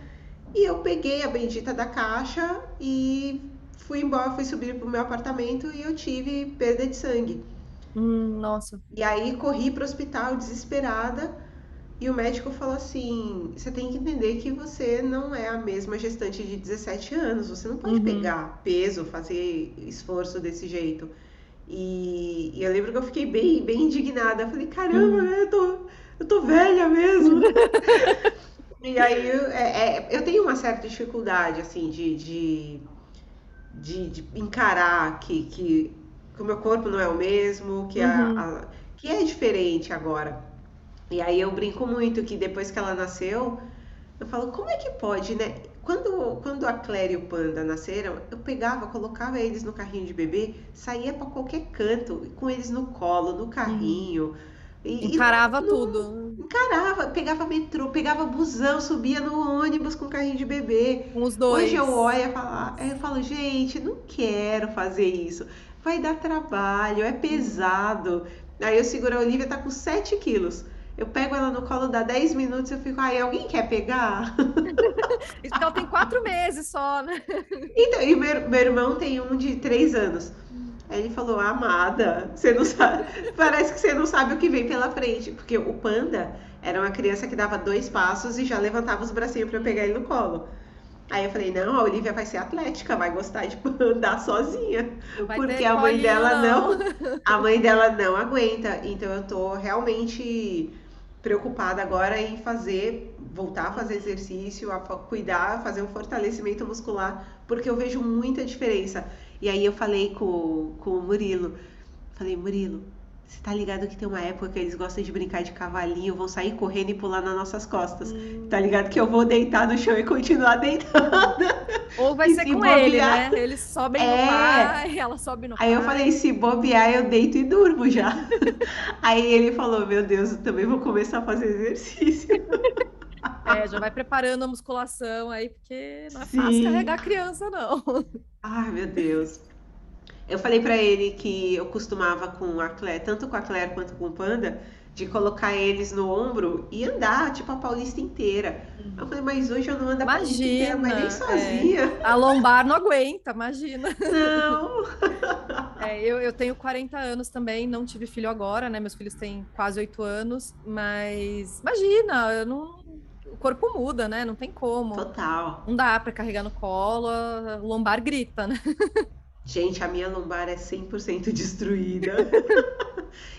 e eu peguei a bendita da caixa e fui embora, fui subir pro meu apartamento e eu tive perda de sangue. Hum, nossa. E aí corri pro hospital desesperada e o médico falou assim: você tem que entender que você não é a mesma gestante de 17 anos, você não pode Uhum. pegar peso, fazer esforço desse jeito. E, e eu lembro que eu fiquei bem, bem indignada. Eu falei: caramba, Uhum. eu tô, eu tô velha mesmo. E aí eu, é- é- eu tenho uma certa dificuldade, assim, de, de, de, de encarar que, que, que o meu corpo não é o mesmo, que, a, Uhum. a- que é diferente agora. E aí eu brinco muito que depois que ela nasceu, eu falo, como é que pode, né? Quando, quando a Claire e o Panda nasceram, eu pegava, colocava eles no carrinho de bebê, saía pra qualquer canto, com eles no colo, no carrinho. E, e Encarava não- tudo Encarava, pegava metrô, pegava busão, subia no ônibus com carrinho de bebê. com os dois. Hoje eu olho e falo, eu falo, gente, não quero fazer isso. Vai dar trabalho, é pesado. Aí eu seguro a Olivia, tá com 7 quilos. Eu pego ela no colo, dá 10 minutos, eu fico, ai, alguém quer pegar? Isso porque ela tem quatro meses só, né? Então, e meu, meu irmão tem um de 3 anos. Aí ele falou, amada, você não sabe, parece que você não sabe o que vem pela frente. Porque o Panda era uma criança que dava dois passos e já levantava os bracinhos pra pegar ele no colo. Aí eu falei, não, a Olivia vai ser atlética, vai gostar de andar sozinha. Não vai Porque a mãe colinho, dela não, a mãe dela não aguenta. Então eu tô realmente preocupada agora em fazer, voltar a fazer exercício, a cuidar, fazer um fortalecimento muscular, porque eu vejo muita diferença. E aí eu falei com, com o Murilo, falei, Murilo, você tá ligado que tem uma época que eles gostam de brincar de cavalinho, vão sair correndo e pular nas nossas costas. Hum. Tá ligado que eu vou deitar no chão e continuar deitada. Ou vai ser se com ele, bobear- né? Eles sobem no É. pai, ela sobe no Aí eu falei, se bobear, eu deito e durmo já. Aí ele falou, meu Deus, eu também vou começar a fazer exercício. É, já vai preparando a musculação aí, porque não é Sim. fácil carregar criança, não. Ai, meu Deus. Eu falei pra ele que eu costumava com a Claire, tanto com a Claire quanto com o Panda, de colocar eles no ombro e andar, tipo, a Paulista inteira. Eu falei, mas hoje eu não ando a Paulista inteira, mas nem Imagina, sozinha. A lombar não aguenta, imagina. Não. É, eu, eu tenho 40 anos também, não tive filho agora, né? Meus filhos têm quase 8 anos, mas imagina, eu não, o corpo muda, né? Não tem como. Total. Não dá para carregar no colo, a lombar grita, né? Gente, a minha lombar é 100% destruída.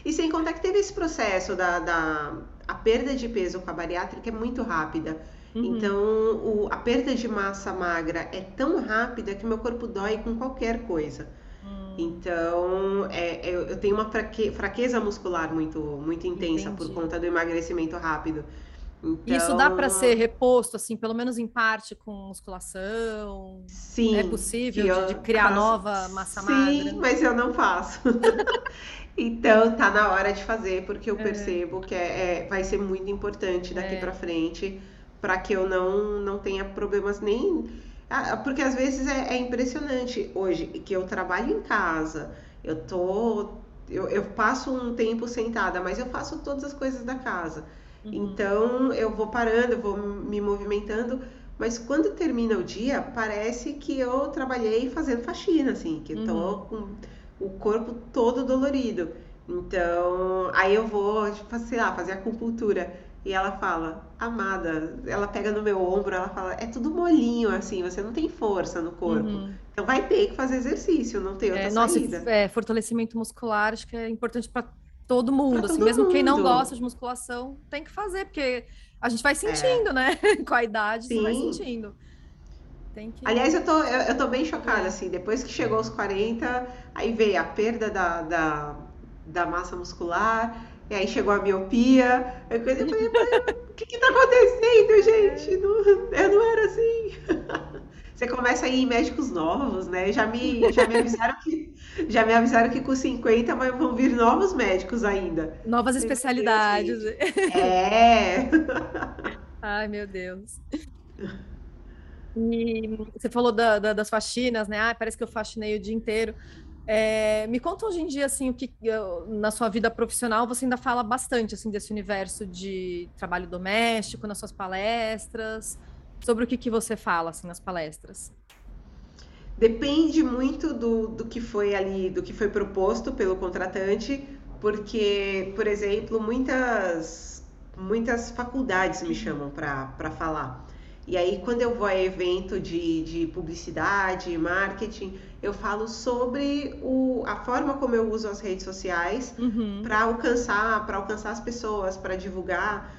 E sem contar que teve esse processo da, da a perda de peso com a bariátrica é muito rápida. Uhum. Então, o- a perda de massa magra é tão rápida que meu corpo dói com qualquer coisa. Hum, Então, é, eu, eu tenho uma fraque- fraqueza muscular muito, muito intensa por Entendi. conta do emagrecimento rápido. Isso dá Então, para ser reposto, assim, pelo menos em parte com musculação? Sim, É possível de, de criar faço- nova massa Sim, magra? mas eu não faço. Então tá na hora de fazer, porque eu É. percebo que é, é- vai ser muito importante daqui É. pra frente, para que eu não, não tenha problemas nem. Porque às vezes é, é impressionante hoje que eu trabalho em casa, eu tô. Eu, eu passo um tempo sentada, mas eu faço todas as coisas da casa. Uhum. Então eu vou parando, eu vou me movimentando, mas quando termina o dia, parece que eu trabalhei fazendo faxina, assim, que eu tô Uhum. com o corpo todo dolorido. Então, aí eu vou, tipo, sei lá, fazer acupuntura. E ela fala, amada, ela pega no meu ombro, ela fala, é tudo molinho assim, você não tem força no corpo. Uhum. Então vai ter que fazer exercício, não tem outra é, nossa, saída. É, fortalecimento muscular acho que é importante para todo mundo, assim, todo mesmo mundo. quem não gosta de musculação tem que fazer, porque a gente vai sentindo, é. né? Com a idade, Sim. você vai sentindo. Que... Aliás, eu tô, eu, eu tô bem chocada, é. assim, depois que chegou aos 40, aí veio a perda da, da, da massa muscular, e aí chegou a miopia. Eu falei, o que que tá acontecendo, gente? Não, eu não era assim. Você começa a ir em médicos novos, né? Já me, já me avisaram que já me avisaram que com 50 vão vir novos médicos ainda. Novas especialidades. É. Ai, meu Deus. E você falou da, da, das faxinas, né? Ah, parece que eu faxinei o dia inteiro. É, me conta hoje em dia, assim, o que na sua vida profissional você ainda fala bastante, assim, desse universo de trabalho doméstico, nas suas palestras, sobre o que, que você fala, assim, nas palestras. Depende muito do, do que foi ali, do que foi proposto pelo contratante, porque, por exemplo, muitas, muitas faculdades me chamam para falar. E aí, quando eu vou a evento de, de publicidade, marketing, eu falo sobre o, a forma como eu uso as redes sociais uhum. para alcançar, para alcançar as pessoas, para divulgar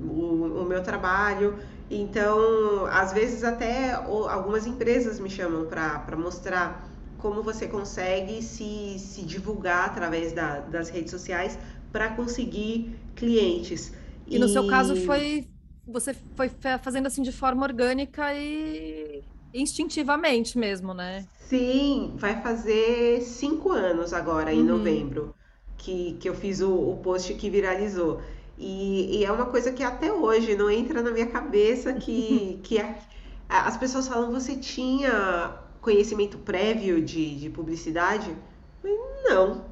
o, o, meu trabalho. Então, às vezes até algumas empresas me chamam para mostrar como você consegue se, se divulgar através da, das redes sociais para conseguir clientes. E, no seu caso foi você foi fazendo assim de forma orgânica e instintivamente mesmo, né? Sim, vai fazer cinco anos agora, em uhum. novembro, que, que eu fiz o, o post que viralizou. E, e, é uma coisa que até hoje não entra na minha cabeça que, que é, as pessoas falam, você tinha conhecimento prévio de, de publicidade? Não.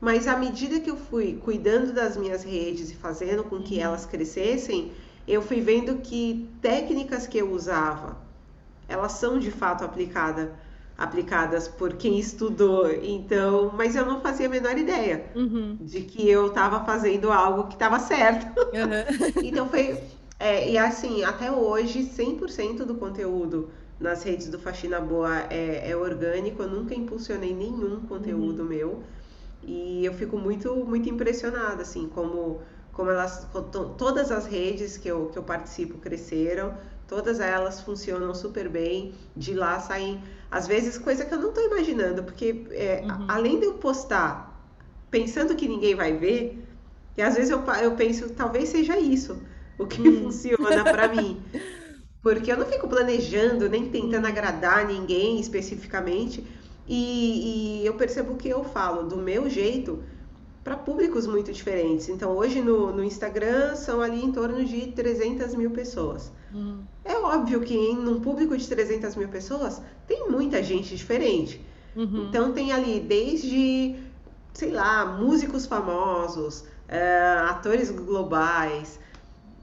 Mas à medida que eu fui cuidando das minhas redes e fazendo com que uhum. elas crescessem, eu fui vendo que técnicas que eu usava, elas são de fato aplicada, aplicadas por quem estudou. Então, mas eu não fazia a menor ideia uhum. de que eu estava fazendo algo que estava certo. Uhum. então foi é, e assim, até hoje, 100% do conteúdo nas redes do Faxina Boa é, é, orgânico. Eu nunca impulsionei nenhum conteúdo uhum. meu. E eu fico muito, muito impressionada, assim, como como elas todas as redes que eu, que eu participo cresceram, todas elas funcionam super bem. De lá saem, às vezes, coisa que eu não estou imaginando, porque é, uhum. além de eu postar pensando que ninguém vai ver, e às vezes eu, eu penso, talvez seja isso o que uhum. funciona para mim. Porque eu não fico planejando, nem tentando uhum. agradar ninguém especificamente. E, e eu percebo que eu falo do meu jeito para públicos muito diferentes. Então, hoje no, no, Instagram são ali em torno de 300 mil pessoas. Uhum. É óbvio que em um público de 300 mil pessoas tem muita gente diferente. Uhum. Então, tem ali desde, sei lá, músicos famosos, uh, atores globais.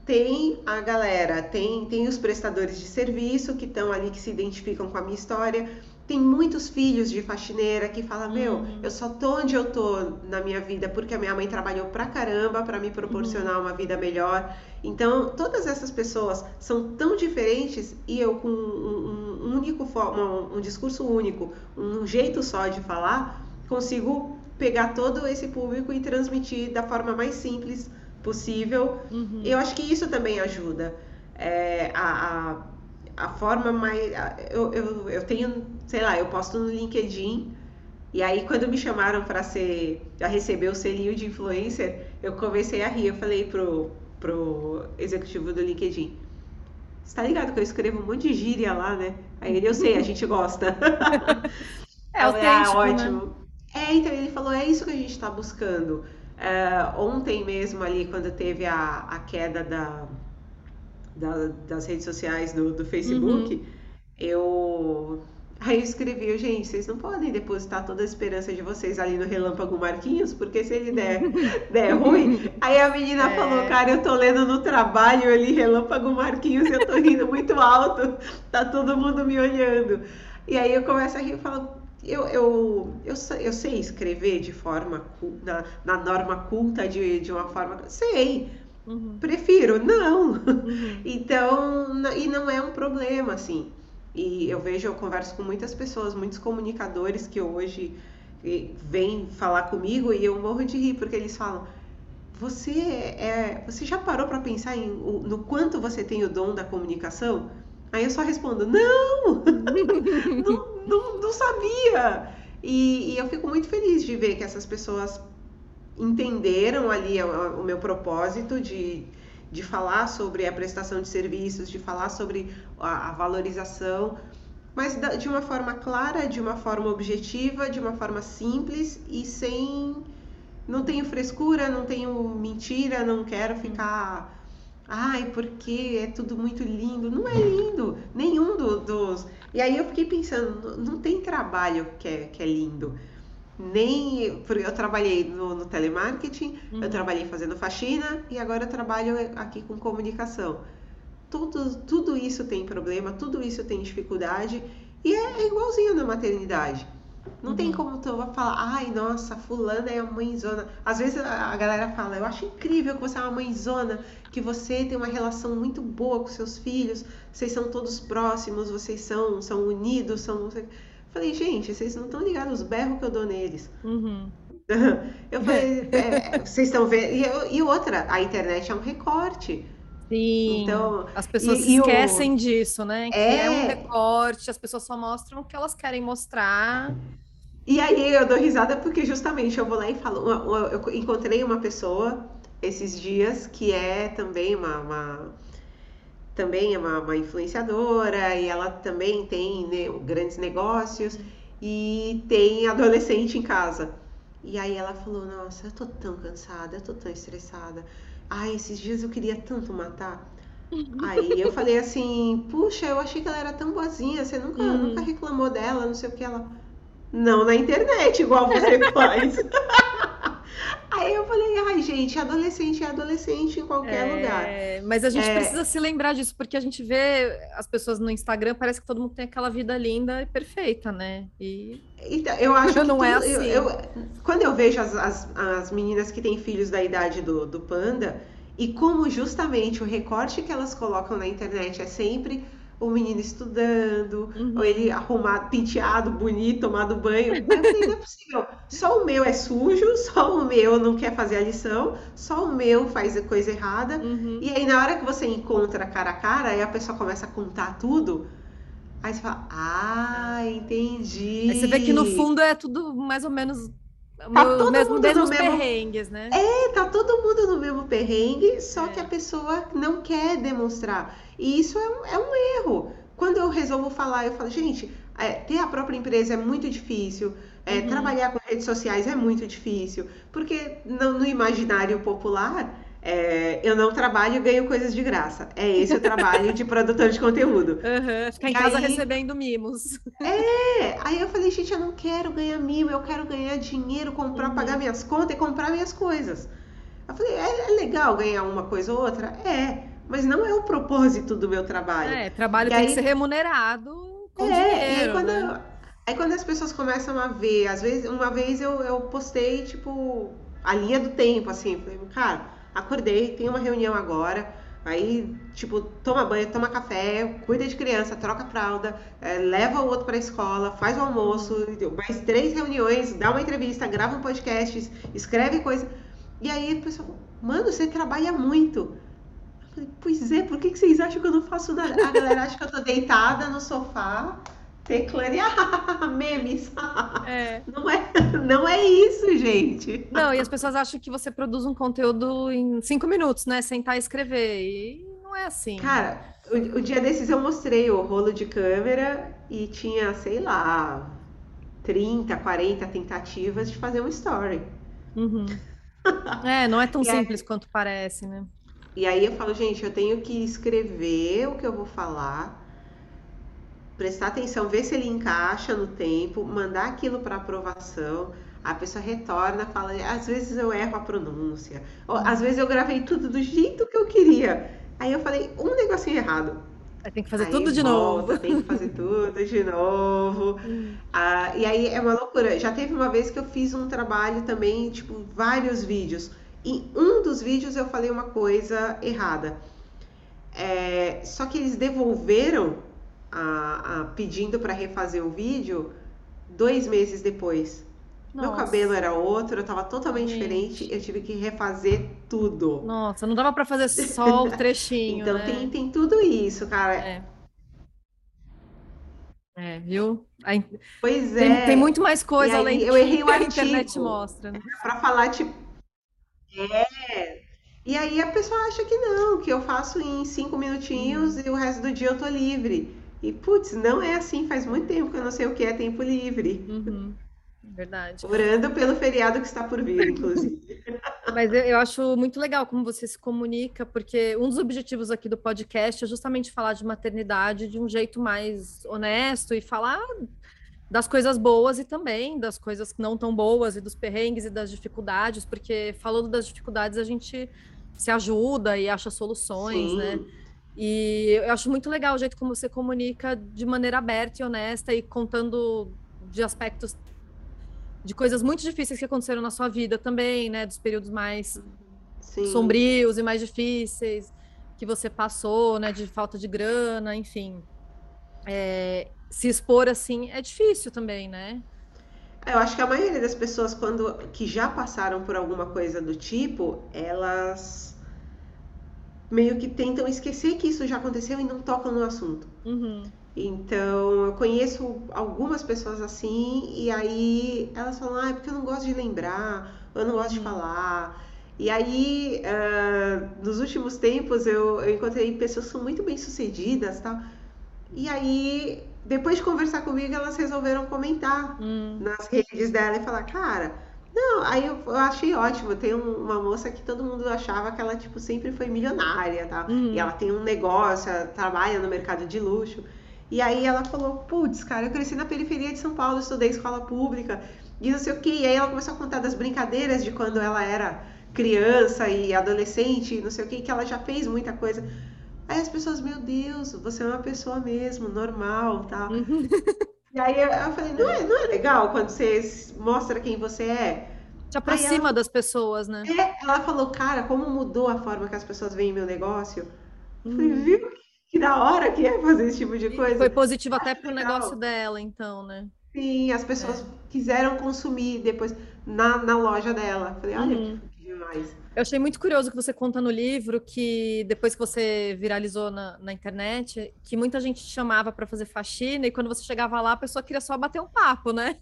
Tem a galera, tem, tem os prestadores de serviço que estão ali, que se identificam com a minha história tem muitos filhos de faxineira que falam: Meu, uhum. eu só tô onde eu tô na minha vida porque a minha mãe trabalhou pra caramba para me proporcionar uhum. uma vida melhor. Então, todas essas pessoas são tão diferentes e eu, com um, um único um, um discurso único, um jeito só de falar, consigo pegar todo esse público e transmitir da forma mais simples possível. Uhum. Eu acho que isso também ajuda. É, a, a a forma mais. Eu, eu, eu tenho, sei lá, eu posto no LinkedIn. E aí, quando me chamaram para ser. a receber o selinho de influencer, eu comecei a rir. Eu falei pro, pro executivo do LinkedIn. Você tá ligado que eu escrevo um monte de gíria lá, né? Aí ele, eu sei, a gente gosta. É ah, autêntico, ah, ótimo. Né? É, então ele falou, é isso que a gente está buscando. Uh, ontem mesmo ali, quando teve a, a queda da, da, das redes sociais do, do Facebook, uhum. eu Aí eu escrevi, gente, vocês não podem depositar toda a esperança de vocês ali no Relâmpago Marquinhos, porque se ele der, der ruim. Aí a menina é. falou, cara, eu tô lendo no trabalho ali, Relâmpago Marquinhos, eu tô rindo muito alto, tá todo mundo me olhando. E aí eu começo a rir e falo, eu, eu, eu, eu sei escrever de forma, na, na norma culta, de, de uma forma. Sei, Uhum. Prefiro, não. Uhum. Então, e não é um problema, assim. E eu vejo, eu converso com muitas pessoas, muitos comunicadores que hoje vêm falar comigo e eu morro de rir, porque eles falam: Você, é, você já parou para pensar em, no quanto você tem o dom da comunicação? Aí eu só respondo: Não! não, não, não, sabia! E, e eu fico muito feliz de ver que essas pessoas entenderam ali o, o meu propósito de, de falar sobre a prestação de serviços, de falar sobre a, a valorização, mas de uma forma clara, de uma forma objetiva, de uma forma simples e sem. Não tenho frescura, não tenho mentira, não quero ficar. Ai, porque é tudo muito lindo. Não é lindo, nenhum do, dos. E aí eu fiquei pensando, não tem trabalho que é, que é lindo nem porque eu trabalhei no, no telemarketing, uhum. eu trabalhei fazendo faxina e agora eu trabalho aqui com comunicação. Tudo, tudo isso tem problema, tudo isso tem dificuldade e é, é igualzinho na maternidade. Não uhum. tem como tu falar, ai, nossa, fulana é a mãezona. Às vezes a galera fala, eu acho incrível que você é uma mãezona, que você tem uma relação muito boa com seus filhos, vocês são todos próximos, vocês são, são unidos, são. Falei, gente, vocês não estão ligados os berros que eu dou neles. Uhum. Eu falei, é, vocês estão vendo. E, e, outra, a internet é um recorte. Sim. Então, as pessoas e, esquecem disso, né? Que é... é um recorte, as pessoas só mostram o que elas querem mostrar. E aí eu dou risada porque justamente eu vou lá e falo. Eu encontrei uma pessoa esses dias que é também uma, uma também é uma, uma influenciadora e ela também tem né, grandes negócios e tem adolescente em casa. E aí ela falou: Nossa, eu tô tão cansada, eu tô tão estressada. Ai, esses dias eu queria tanto matar. Aí eu falei assim: Puxa, eu achei que ela era tão boazinha, você nunca, uhum. nunca reclamou dela, não sei o que. Ela, não na internet, igual você faz. Aí eu falei, ai, gente, adolescente é adolescente em qualquer é, lugar. Mas a gente é... precisa se lembrar disso, porque a gente vê as pessoas no Instagram, parece que todo mundo tem aquela vida linda e perfeita, né? E então, eu acho que não é é assim. Eu, eu, quando eu vejo as, as, as meninas que têm filhos da idade do, do panda, e como justamente o recorte que elas colocam na internet é sempre o menino estudando, uhum. ou ele arrumado, penteado, bonito, tomado banho. Falei, não é possível. Só o meu é sujo, só o meu não quer fazer a lição, só o meu faz a coisa errada. Uhum. E aí, na hora que você encontra cara a cara, aí a pessoa começa a contar tudo. Aí você fala, ah, entendi. Aí você vê que no fundo é tudo mais ou menos Tá todo mesmo, mundo mesmos no mesmo... perrengues, né? É, tá todo mundo no mesmo perrengue, só é. que a pessoa não quer demonstrar. E isso é um, é um erro. Quando eu resolvo falar, eu falo, gente, é, ter a própria empresa é muito difícil. É, uhum. Trabalhar com redes sociais é muito difícil. Porque no, no imaginário popular, é, eu não trabalho e ganho coisas de graça. É esse o trabalho de produtor de conteúdo. Uhum, ficar em casa aí, recebendo mimos. É, aí eu falei, gente, eu não quero ganhar mimo, eu quero ganhar dinheiro, comprar, uhum. pagar minhas contas e comprar minhas coisas. Eu falei, é, é, legal ganhar uma coisa ou outra? É, mas não é o propósito do meu trabalho. É, trabalho e tem aí, que ser remunerado com é, dinheiro. E aí quando, né? aí quando as pessoas começam a ver, às vezes, uma vez eu, eu postei, tipo, a linha do tempo, assim, falei, cara acordei, tem uma reunião agora, aí, tipo, toma banho, toma café, cuida de criança, troca fralda, é, leva o outro para a escola, faz o almoço, mais três reuniões, dá uma entrevista, grava um podcast, escreve coisa. E aí a pessoa, mano, você trabalha muito. Eu falei, pois é, por que, que vocês acham que eu não faço nada? A galera acha que eu tô deitada no sofá teclando e ah, memes. É. Não, é, não é isso, gente. Não, e as pessoas acham que você produz um conteúdo em cinco minutos, né? Sentar e escrever. E não é assim. Cara, o, o dia desses eu mostrei o rolo de câmera e tinha, sei lá, 30, 40 tentativas de fazer um story. Uhum. É, não é tão simples aí, quanto parece, né? E aí eu falo, gente, eu tenho que escrever o que eu vou falar prestar atenção, ver se ele encaixa no tempo, mandar aquilo para aprovação. A pessoa retorna, fala, às vezes eu erro a pronúncia, ou às vezes eu gravei tudo do jeito que eu queria. Aí eu falei um negocinho errado. Tem que fazer aí tudo de volta, novo. Tem que fazer tudo de novo. ah, e aí é uma loucura. Já teve uma vez que eu fiz um trabalho também, tipo, vários vídeos. em um dos vídeos eu falei uma coisa errada. É, só que eles devolveram a, a pedindo para refazer o vídeo dois meses depois. Nossa. Meu cabelo era outro, eu tava totalmente Gente. diferente, eu tive que refazer tudo. Nossa, não dava para fazer só o trechinho. então né? tem, tem tudo isso, cara. É. É, viu? Pois é. Tem, tem, muito mais coisa aí, além eu errei o que a internet mostra. Né? Para falar, tipo. É. E aí a pessoa acha que não, que eu faço em cinco minutinhos uhum. e o resto do dia eu tô livre. E, putz, não é assim, faz muito tempo que eu não sei o que é tempo livre. Uhum. Verdade. Orando pelo feriado que está por vir, inclusive. Mas eu, eu, acho muito legal como você se comunica, porque um dos objetivos aqui do podcast é justamente falar de maternidade de um jeito mais honesto e falar das coisas boas e também das coisas não tão boas e dos perrengues e das dificuldades, porque falando das dificuldades a gente se ajuda e acha soluções, Sim. né? E eu acho muito legal o jeito como você comunica de maneira aberta e honesta e contando de aspectos de coisas muito difíceis que aconteceram na sua vida também, né? Dos períodos mais Sim. sombrios e mais difíceis que você passou, né? De falta de grana, enfim. É, se expor assim é difícil também, né? É, eu acho que a maioria das pessoas, quando que já passaram por alguma coisa do tipo, elas meio que tentam esquecer que isso já aconteceu e não tocam no assunto. Uhum. Então, eu conheço algumas pessoas assim, e aí elas falam, ah, é porque eu não gosto de lembrar, eu não gosto uhum. de falar. E aí, uh, nos últimos tempos, eu, eu encontrei pessoas que são muito bem sucedidas, tal. E aí, depois de conversar comigo, elas resolveram comentar uhum. nas redes dela e falar, cara, não, aí eu, eu achei ótimo. Tem um, uma moça que todo mundo achava que ela, tipo, sempre foi milionária, tá? Uhum. E ela tem um negócio, ela trabalha no mercado de luxo. E aí ela falou, putz, cara, eu cresci na periferia de São Paulo, estudei escola pública e não sei o quê. E aí ela começou a contar das brincadeiras de quando ela era criança e adolescente, não sei o quê, que ela já fez muita coisa. Aí as pessoas, meu Deus, você é uma pessoa mesmo, normal, tá? Uhum. E aí eu, falei, não é, não é legal quando você mostra quem você é? Te aproxima ela, das pessoas, né? É, ela falou, cara, como mudou a forma que as pessoas veem meu negócio? Eu falei, uhum. viu? Que da hora que é fazer esse tipo de coisa. Foi positivo até pro legal. negócio dela, então, né? Sim, as pessoas é. quiseram consumir depois na, na loja dela. Falei, olha uhum. que demais. Eu achei muito curioso que você conta no livro que depois que você viralizou na, na internet, que muita gente te chamava para fazer faxina e quando você chegava lá, a pessoa queria só bater um papo, né?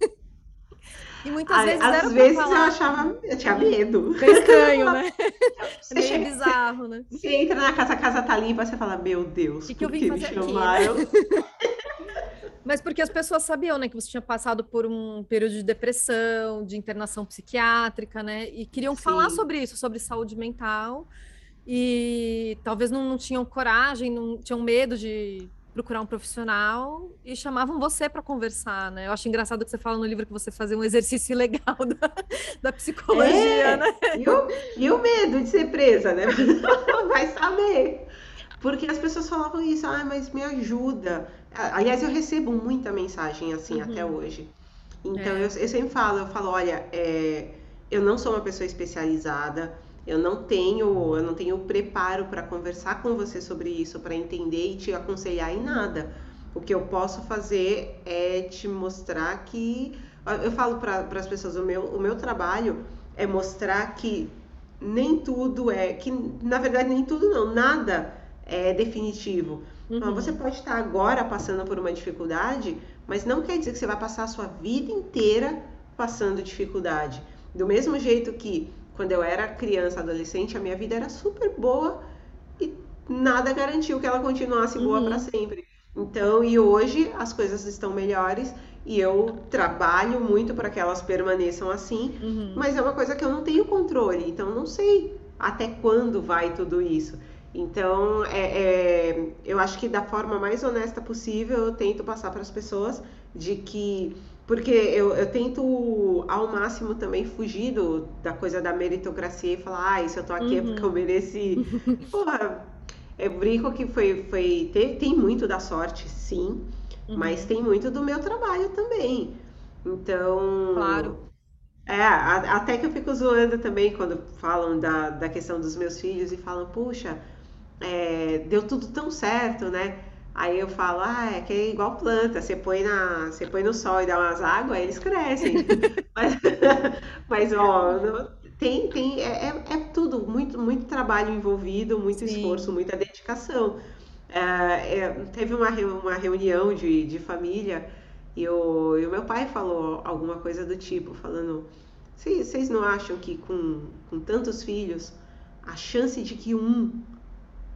E muitas Às vezes Às vezes eu achava, eu tinha medo. Estranho, né? Você Meio chega, bizarro, né? Você entra na casa, a casa tá limpa, você fala, meu Deus, que, que eu vim fazer me chamaram? Aqui, né? Mas porque as pessoas sabiam, né, que você tinha passado por um período de depressão, de internação psiquiátrica, né? E queriam Sim. falar sobre isso, sobre saúde mental. E talvez não, não tinham coragem, não tinham medo de procurar um profissional e chamavam você para conversar, né? Eu acho engraçado que você fala no livro que você fazia um exercício legal da, da psicologia, é, né? E o, e o medo de ser presa, né? Vai saber. Porque as pessoas falavam isso, ah, mas me ajuda. Aliás, eu recebo muita mensagem assim uhum. até hoje. Então, é. eu, eu, sempre falo, eu falo, olha, é, eu não sou uma pessoa especializada, eu não tenho, eu não tenho preparo para conversar com você sobre isso, para entender e te aconselhar em nada. O que eu posso fazer é te mostrar que eu falo para as pessoas o meu, o meu trabalho é mostrar que nem tudo é que na verdade nem tudo não, nada é definitivo. Uhum. Então, você pode estar agora passando por uma dificuldade, mas não quer dizer que você vai passar a sua vida inteira passando dificuldade. Do mesmo jeito que quando eu era criança, adolescente, a minha vida era super boa e nada garantiu que ela continuasse boa uhum. para sempre. Então, e hoje as coisas estão melhores e eu trabalho muito para que elas permaneçam assim, uhum. mas é uma coisa que eu não tenho controle, então não sei até quando vai tudo isso. Então, é, é, eu acho que da forma mais honesta possível, eu tento passar para as pessoas de que porque eu, eu tento ao máximo também fugir do, da coisa da meritocracia e falar, ah, se eu tô aqui uhum. é porque eu uhum. mereci. Porra, eu brinco que foi. foi tem, tem muito da sorte, sim, uhum. mas tem muito do meu trabalho também. Então. Claro. É, a- até que eu fico zoando também quando falam da, da questão dos meus filhos e falam, puxa, é, deu tudo tão certo, né? Aí eu falo, ah, é que é igual planta, você põe na, você põe no sol e dá umas águas, eles crescem. Mas, mas ó, tem, tem, é, é, é tudo, muito, muito trabalho envolvido, muito esforço, Sim. muita dedicação. É, é, teve uma, uma reunião de, de família e o, e o meu pai falou alguma coisa do tipo, falando, "Vocês vocês não acham que com, com tantos filhos, a chance de que um,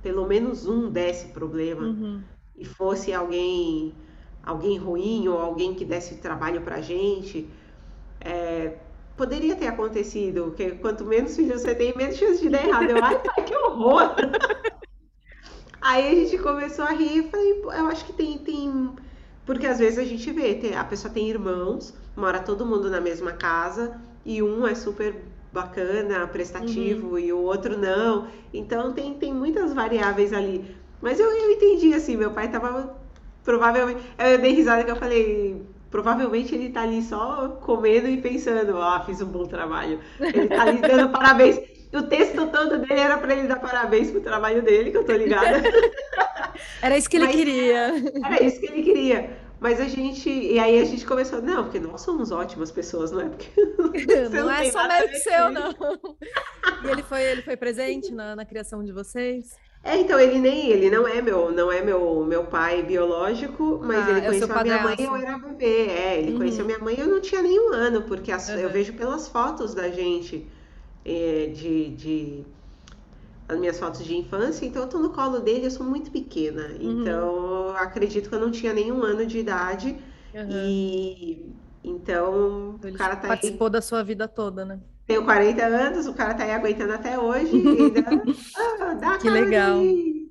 pelo menos um, desse problema Uhum. e fosse alguém, alguém ruim ou alguém que desse trabalho pra gente, poderia ter acontecido, porque quanto menos filhos você tem, menos chance de dar errado. Eu, ai, que horror! Aí a gente começou a rir e falei, "Pô, eu acho que tem, tem. Porque às vezes a gente vê, tem- a pessoa tem irmãos, mora todo mundo na mesma casa, e um é super bacana, Uhum. prestativo, e o outro não. Então tem, tem muitas variáveis ali. Mas eu, eu entendi assim, meu pai tava provavelmente. Eu dei risada que eu falei. Provavelmente ele tá ali só comendo e pensando, ah, fiz um bom trabalho. Ele tá ali dando parabéns. O texto todo dele era pra ele dar parabéns pro trabalho dele, que eu tô ligada. Era isso que ele Mas queria. era isso que ele queria. Mas a gente. E aí a gente começou, não, porque nós somos ótimas pessoas, não é? Porque Não não é só mérito seu, não. E ele foi, ele foi presente na, na criação de vocês? É, então ele nem ele não é meu, não é meu meu pai biológico, mas Ah, ele é conheceu a minha mãe, eu era bebê. É, ele conheceu Uhum. minha mãe, eu não tinha nenhum ano, porque as- eu Aham. vejo pelas fotos da gente, é, de, de as minhas fotos de infância, então eu tô no colo dele, eu sou muito pequena. Uhum. Então, acredito que eu não tinha nenhum ano de idade Aham. e então Então o ele cara tá aí, participou da sua vida toda, né? tenho 40 anos, o cara tá aí aguentando até hoje e ainda ah, dá Que legal. aí.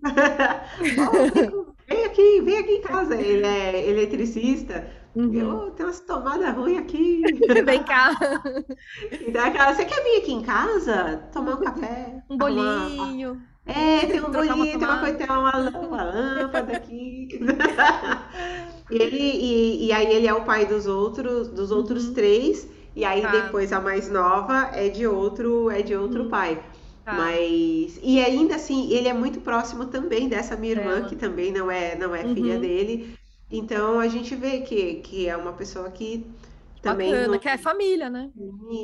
Ó, vem, aqui, vem aqui em casa. Ele é eletricista. Uhum. Eu tenho umas tomadas ruins aqui. Vem cá, Então, aquela, você quer vir aqui em casa? Tomar um café? um bolinho, É, tem um uma bolinho, tem uma coisa, tem uma, uma lâmpada aqui. E ele, e, e aí ele é o pai dos outros, dos outros Uhum. três, e aí Tá, depois a mais nova é de outro, é de outro uhum. pai. Tá, Mas e ainda assim, ele é muito próximo também dessa minha irmã, que dela. também não é não é filha Uhum. dele. Então a gente vê que, que é uma pessoa que Que também bacana, não que é família, né?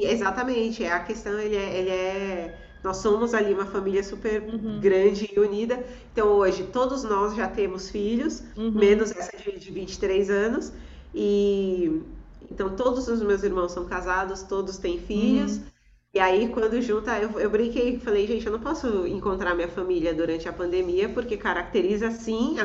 exatamente, é a questão, ele é, ele é nós somos ali uma família super Uhum. grande e unida. Então hoje todos nós já temos filhos, Uhum. menos essa de, de 23 anos. E então todos os meus irmãos são casados, todos têm filhos. Uhum. E aí quando junta, eu, eu brinquei, falei, gente, eu não posso encontrar minha família durante a pandemia, porque caracteriza sim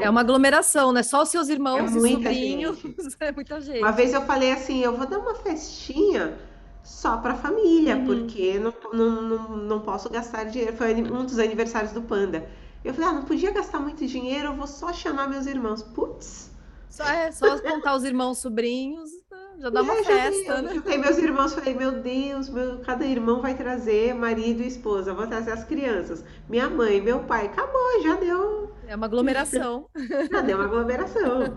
É aglomeração. uma aglomeração, né? Só os seus É irmãos e muita sobrinhos, gente. é muita Uma gente. vez eu falei assim, eu vou dar uma festinha só para família, Uhum. porque não, não, não, não posso gastar dinheiro. Foi um dos aniversários do Panda. Eu falei, ah, não podia gastar muito dinheiro, eu vou só chamar meus irmãos. Putz, Só é só contar os irmãos, sobrinhos? Já dá uma é, festa, né? juntei meus irmãos, falei, meu Deus, meu, cada irmão vai trazer marido e esposa, vou trazer as crianças, minha mãe, meu pai, acabou, já deu, É uma aglomeração. já deu uma aglomeração.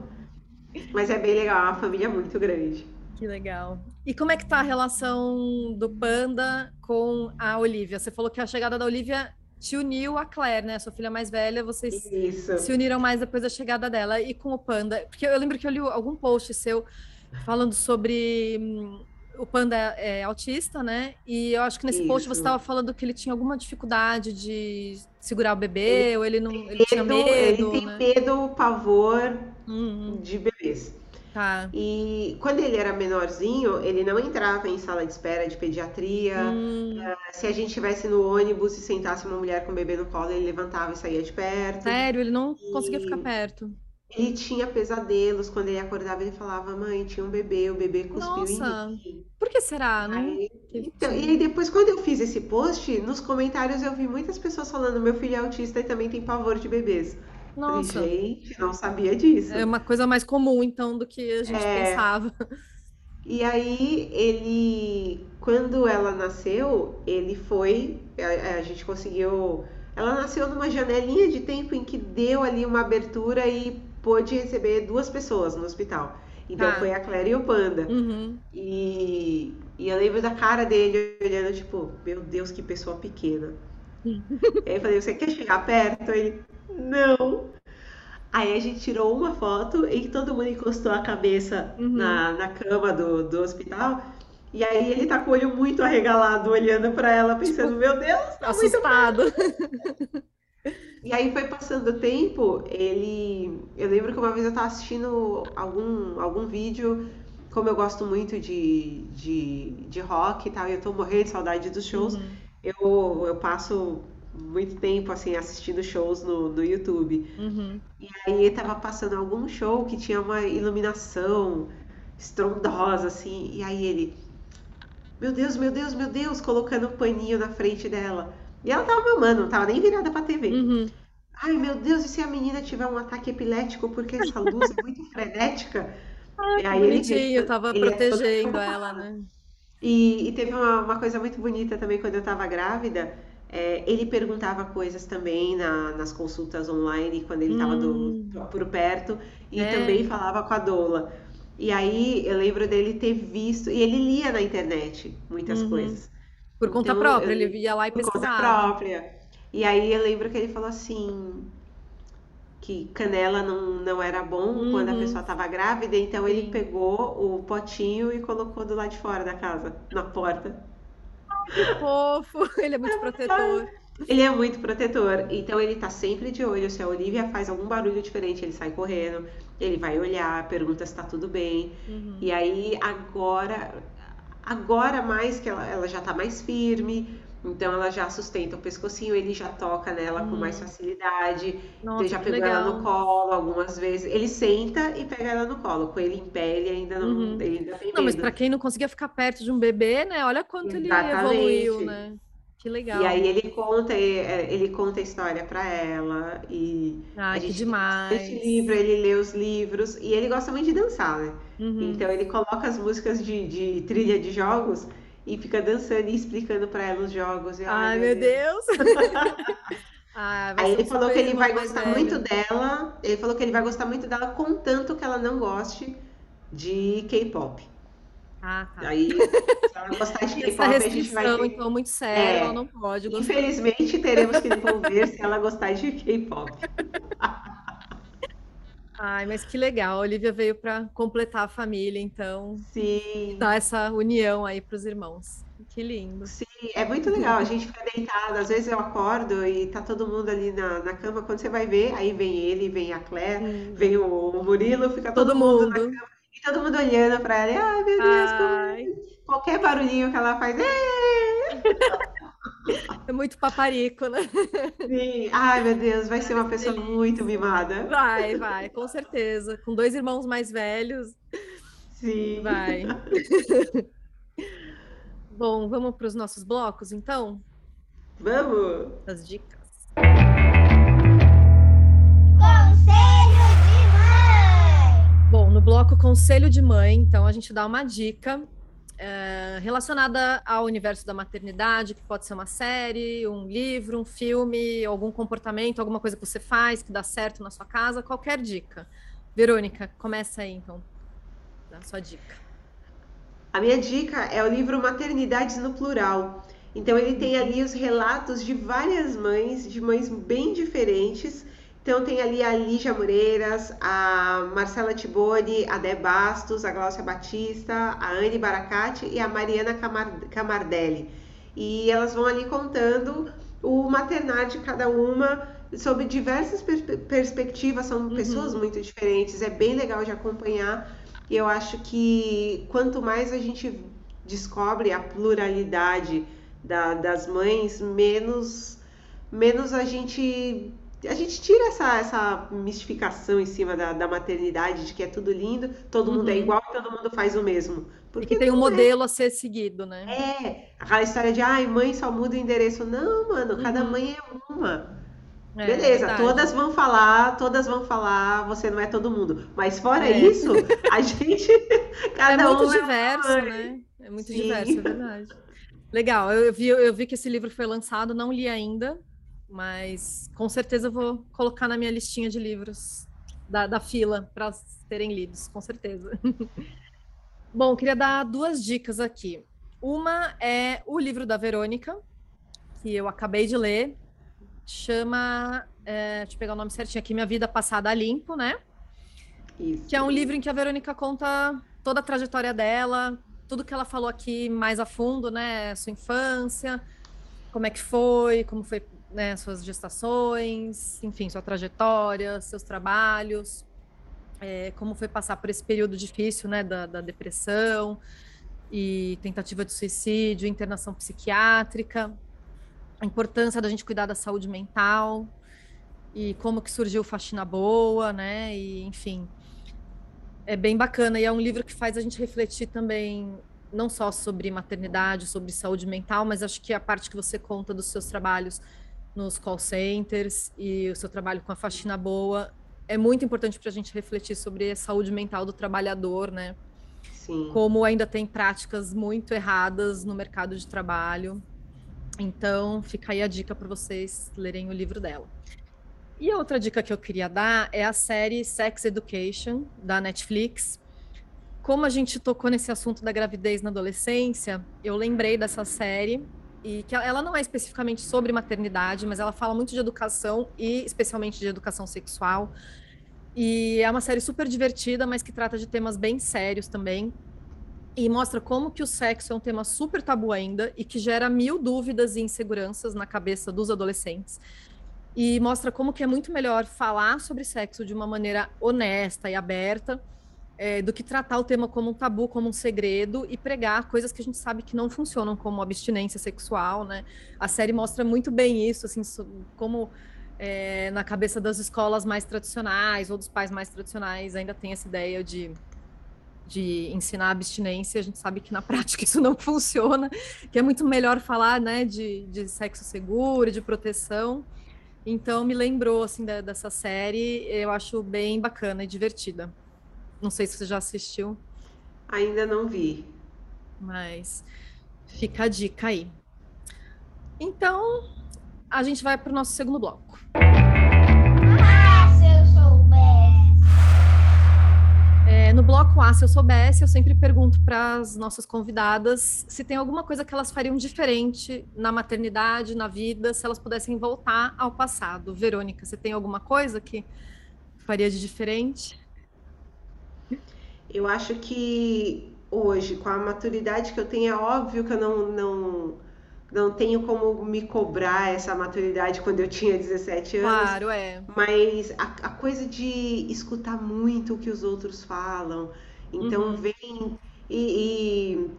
Mas é bem legal, é uma família muito grande. Que legal. E como é que tá a relação do Panda com a Olivia? Você falou que a chegada da Olivia te uniu a Claire, né? Sua filha mais velha, vocês Isso, se uniram mais depois da chegada dela. E com o Panda? Porque eu lembro que eu li algum post seu falando sobre hum, o Panda é autista, né? E eu acho que nesse post você isso. estava falando que ele tinha alguma dificuldade de segurar o Ele bebê, ou ele não, ele tinha medo, ele medo, tem né? medo, pavor Hum, hum, de bebês. tá. E quando ele era menorzinho, ele não entrava em sala de espera de pediatria. Hum, Se a gente estivesse no ônibus e sentasse uma mulher com um bebê no colo, ele levantava e saía de perto. sério, ele não conseguia ficar E perto. Ele tinha pesadelos. Quando ele acordava, ele falava: Mãe, tinha um bebê, o bebê cuspiu em Nossa, mim. por que será? Não Aí, então, e aí depois, quando eu fiz esse post, nos comentários eu vi muitas pessoas falando: Meu filho é autista e também tem pavor de bebês. Falei, Nossa, gente, não sabia é disso. uma coisa mais comum então do que a gente É, pensava. E aí ele, quando ela nasceu, ele foi, a, a gente conseguiu, ela nasceu numa janelinha de tempo em que deu ali uma abertura e pôde receber duas pessoas no hospital. Então Tá. foi a Claire e o Panda. Uhum. E, e eu lembro da cara dele olhando, tipo, meu Deus, que pessoa pequena. E aí eu falei, você quer chegar perto? Ele, não. Aí a gente tirou uma foto que todo mundo encostou a cabeça Uhum. na, na cama do, do hospital. E aí ele tá com o olho muito arregalado, olhando pra ela, pensando, meu Deus, tá muito Assustado. E aí foi passando o tempo, ele. Eu lembro que uma vez eu tava assistindo algum, algum vídeo, como eu gosto muito de, de, de rock e tal, e eu tô morrendo de saudade dos shows, Uhum. eu, eu passo muito tempo assim assistindo shows no, no YouTube. Uhum. E aí tava passando algum show que tinha uma iluminação estrondosa, assim, e aí ele, meu Deus, meu Deus, meu Deus, colocando um paninho na frente dela. E ela tava mamando, não tava nem virada pra TV. Uhum. Ai, meu Deus, e se a menina tiver um ataque epilético porque essa luz é muito frenética? E Que aí ele, bonitinho, tava ele é protegendo ela, preocupado. né? E, e teve uma, uma coisa muito bonita também quando eu tava grávida. é, ele perguntava coisas também na- nas consultas online, quando ele tava do, Hum, por perto, e é. também falava com a doula. E aí eu lembro dele ter visto, e ele lia na internet muitas Uhum. coisas. Por conta Então, própria, eu, ele ia lá e por conta pesquisava. própria. E aí eu lembro que ele falou assim, que canela não, não era bom quando a Uhum. pessoa estava grávida, então ele Sim. pegou o potinho e colocou do lado de fora da casa, na porta. Que fofo, ele é muito protetor. Ele é muito protetor, então ele tá sempre de olho. Se a Olivia faz algum barulho diferente, ele sai correndo, ele vai olhar, pergunta se tá tudo bem. Uhum. E aí agora, agora mais que ela, ela já tá mais firme, então ela já sustenta o pescocinho, ele já toca nela com mais Uhum. facilidade. Então ele Nossa, já que pegou ela no legal. colo algumas vezes. Ele senta e pega ela no colo. Com ele em pé, ele ainda não, Uhum. ele ainda tem Não, mas para medo. quem não conseguia ficar perto de um bebê, né? Olha quanto ele evoluiu, Exatamente. né? Que E legal. aí ele conta, eh, ele conta a história pra ela e a Ai, que gente bastante demais. livro, ele lê os livros e ele gosta muito de dançar, né? Uhum. Então ele coloca as músicas de, de trilha de jogos e fica dançando e explicando pra ela os jogos. E ai, meu Deus. Ah, Aí ele falou que ele vai gostar muito velho. dela. Ele falou que ele vai gostar muito dela, contanto que ela não goste de K-pop. Ah, tá. Aí, se ela gostar de K-pop, a gente vai ter. então, muito séria, ela É, não pode infelizmente, teremos que devolver se ela gostar de K-pop. Ai, mas que legal. A Olivia veio para completar a família, então, Sim, dar essa união aí para os irmãos. Que lindo. sim, é muito legal. A gente fica deitado, às vezes eu acordo e tá todo mundo ali na, na cama. Quando você vai ver, aí vem ele, vem a Claire, vem o Murilo, fica todo Todo mundo na mundo. E todo mundo olhando pra ela. Ai, meu Deus, como... Ai, qualquer barulhinho que ela faz. "É!" é muito paparico, né? Sim. Ai, meu Deus, vai ser uma que pessoa muito mimada. Vai, vai, com certeza. Com dois irmãos mais velhos, Sim. vai. Bom, vamos para os nossos blocos, então? Vamos! Das dicas. Conselho de mãe. Bom, no bloco Conselho de Mãe, então a gente dá uma dica eh, relacionada ao universo da maternidade, que pode ser uma série, um livro, um filme, algum comportamento, alguma coisa que você faz que dá certo na sua casa, qualquer dica. Verônica, começa aí então, dá a sua dica. A minha dica é o livro Maternidades no Plural. Então ele tem ali os relatos de várias mães, de mães bem diferentes. Então tem ali a Lígia Moreiras, a Marcela Tiboni, a Dé Bastos, a Gláucia Batista, a Anne Baracate e a Mariana Camar- Camardelli. E elas vão ali contando o maternar de cada uma sob diversas perspe- perspectivas, são pessoas muito diferentes, é bem legal de acompanhar. E eu acho que quanto mais a gente descobre a pluralidade da- das mães, menos, menos a gente a gente tira essa, essa mistificação em cima da, da maternidade, de que é tudo lindo, todo mundo é Uhum. igual e todo mundo faz o mesmo. E Porque que tem um é. modelo a ser seguido, né? É, aquela história de, ai, mãe só muda o endereço. Não, mano, cada Uhum. mãe é uma. É, Beleza, verdade. todas vão falar, todas vão falar, você não é todo mundo. Mas fora É. isso, a gente, É cada muito um é diverso, mãe. né? É muito Sim. diverso, é verdade. Legal, eu vi, eu vi que esse livro foi lançado, não li ainda, mas com certeza eu vou colocar na minha listinha de livros da, da fila para serem lidos, com certeza. Bom, queria dar duas dicas aqui. Uma é o livro da Verônica, que eu acabei de ler, chama, é, deixa eu pegar o nome certinho aqui, Minha Vida Passada a Limpo, né? Isso. Que é um livro em que a Verônica conta toda a trajetória dela, tudo que ela falou aqui mais a fundo, né? Sua infância, como é que foi, como foi né, suas gestações, enfim, sua trajetória, seus trabalhos, é, como foi passar por esse período difícil, né, da, da depressão e tentativa de suicídio, internação psiquiátrica, a importância da gente cuidar da saúde mental e como que surgiu Faxina Boa, né, e enfim, é bem bacana e é um livro que faz a gente refletir também não só sobre maternidade, sobre saúde mental, mas acho que a parte que você conta dos seus trabalhos nos call centers e o seu trabalho com a faxina boa é muito importante para a gente refletir sobre a saúde mental do trabalhador, né? Sim. Como ainda tem práticas muito erradas no mercado de trabalho. Então, fica aí a dica para vocês lerem o livro dela. E a outra dica que eu queria dar é a série Sex Education, da Netflix. Como a gente tocou nesse assunto da gravidez na adolescência, eu lembrei dessa série e que ela não é especificamente sobre maternidade, mas ela fala muito de educação e especialmente de educação sexual. E é uma série super divertida, mas que trata de temas bem sérios também. E mostra como que o sexo é um tema super tabu ainda e que gera mil dúvidas e inseguranças na cabeça dos adolescentes. E mostra como que é muito melhor falar sobre sexo de uma maneira honesta e aberta é, do que tratar o tema como um tabu, como um segredo e pregar coisas que a gente sabe que não funcionam, como abstinência sexual, né? A série mostra muito bem isso, assim, como é, na cabeça das escolas mais tradicionais ou dos pais mais tradicionais ainda tem essa ideia de de ensinar abstinência, a gente sabe que na prática isso não funciona, que é muito melhor falar, né, de, de sexo seguro, de proteção. Então me lembrou assim da, dessa série, eu acho bem bacana e divertida. Não sei se você já assistiu. Ainda não vi. Mas fica a dica aí. Então, a gente vai para o nosso segundo bloco. Ah, se eu soubesse. É, no bloco A, se eu soubesse, eu sempre pergunto para as nossas convidadas se tem alguma coisa que elas fariam diferente na maternidade, na vida, se elas pudessem voltar ao passado. Verônica, você tem alguma coisa que faria de diferente? Eu acho que hoje, com a maturidade que eu tenho, é óbvio que eu não, não, não tenho como me cobrar essa maturidade quando eu tinha 17 anos. Claro, é. Mas a, a coisa de escutar muito o que os outros falam. Então, uhum. vem e, e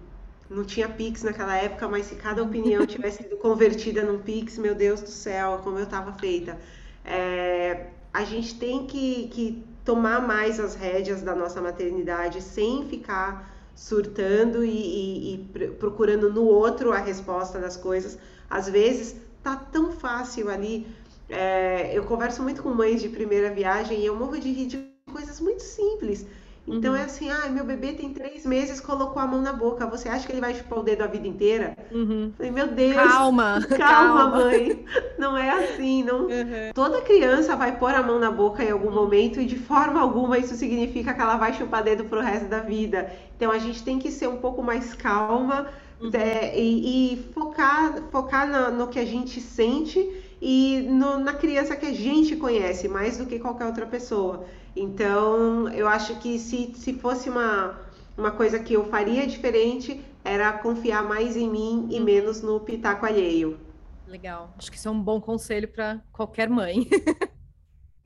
não tinha Pix naquela época, mas se cada opinião tivesse sido convertida num Pix, meu Deus do céu, como eu estava feita. É, a gente tem que, que tomar mais as rédeas da nossa maternidade sem ficar surtando e, e, e procurando no outro a resposta das coisas. Às vezes tá tão fácil ali. É, eu converso muito com mães de primeira viagem e eu morro de rir de coisas muito simples. Então uhum. é assim, ah, meu bebê tem três meses, colocou a mão na boca. Você acha que ele vai chupar o dedo a vida inteira? Uhum. Falei, meu Deus. Calma, calma, calma, mãe. Não é assim, não. Uhum. Toda criança vai pôr a mão na boca em algum momento e de forma alguma isso significa que ela vai chupar dedo pro resto da vida. Então a gente tem que ser um pouco mais calma uhum. é, e, e, focar, focar no, no que a gente sente e no, na criança que a gente conhece mais do que qualquer outra pessoa. Então, eu acho que se, se fosse uma, uma coisa que eu faria diferente, era confiar mais em mim e uhum. menos no pitaco alheio. Legal. Acho que isso é um bom conselho para qualquer mãe.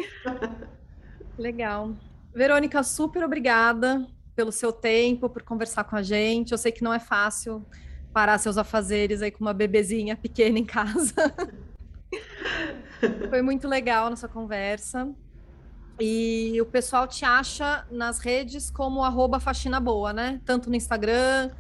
Legal. Verônica, super obrigada pelo seu tempo, por conversar com a gente. Eu sei que não é fácil parar seus afazeres aí com uma bebezinha pequena em casa. Foi muito legal a nossa conversa. E o pessoal te acha nas redes como arroba faxina boa, né? Tanto no Instagram,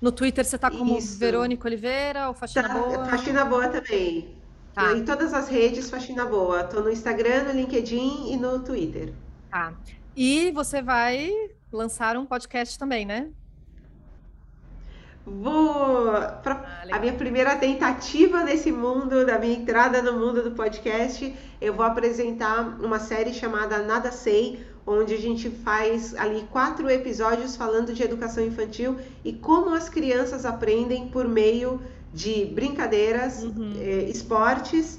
no Twitter você tá como Isso. Verônica Oliveira ou Faxina tá, Boa? Faxina Boa também. Tá. Em todas as redes, Faxina Boa. Tô no Instagram, no LinkedIn e no Twitter. Tá. E você vai lançar um podcast também, né? Vou pra Ah, a minha primeira tentativa nesse mundo, da minha entrada no mundo do podcast, eu vou apresentar uma série chamada Nada Sei, onde a gente faz ali quatro episódios falando de educação infantil e como as crianças aprendem por meio de brincadeiras, Uhum. eh, esportes,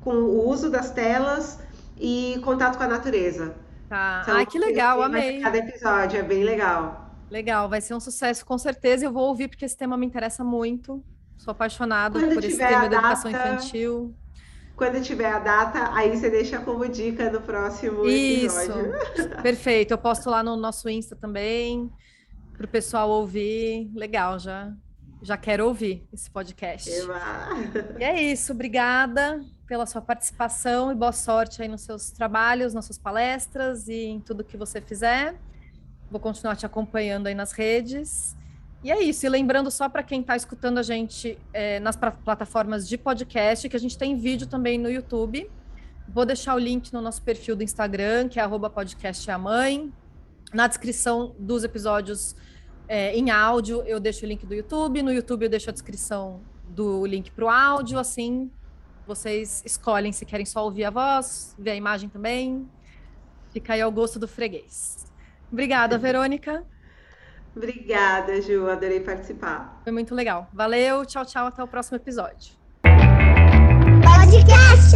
com o uso das telas e contato com a natureza. Tá. Então, Ai, que legal, amei. Cada episódio é bem legal. Legal, vai ser um sucesso com certeza. Eu vou ouvir porque esse tema me interessa muito. Sou apaixonada Quando por esse tema da educação infantil. Quando tiver a data, aí você deixa como dica no próximo Isso, episódio. perfeito. Eu posto lá no nosso Insta também, para o pessoal ouvir. Legal, já, já quero ouvir esse podcast. Eba. E é isso, obrigada pela sua participação e boa sorte aí nos seus trabalhos, nas suas palestras e em tudo que você fizer. Vou continuar te acompanhando aí nas redes. E é isso. E lembrando só para quem está escutando a gente é, nas plataformas de podcast, que a gente tem vídeo também no YouTube. Vou deixar o link no nosso perfil do Instagram, que é arroba podcast é. Na descrição dos episódios é, em áudio, eu deixo o link do YouTube. No YouTube, eu deixo a descrição do link para o áudio. Assim, vocês escolhem se querem só ouvir a voz, ver a imagem também. Fica aí ao gosto do freguês. Obrigada, Verônica. Obrigada, Ju. Adorei participar. Foi muito legal. Valeu, tchau, tchau. Até o próximo episódio. Podcast!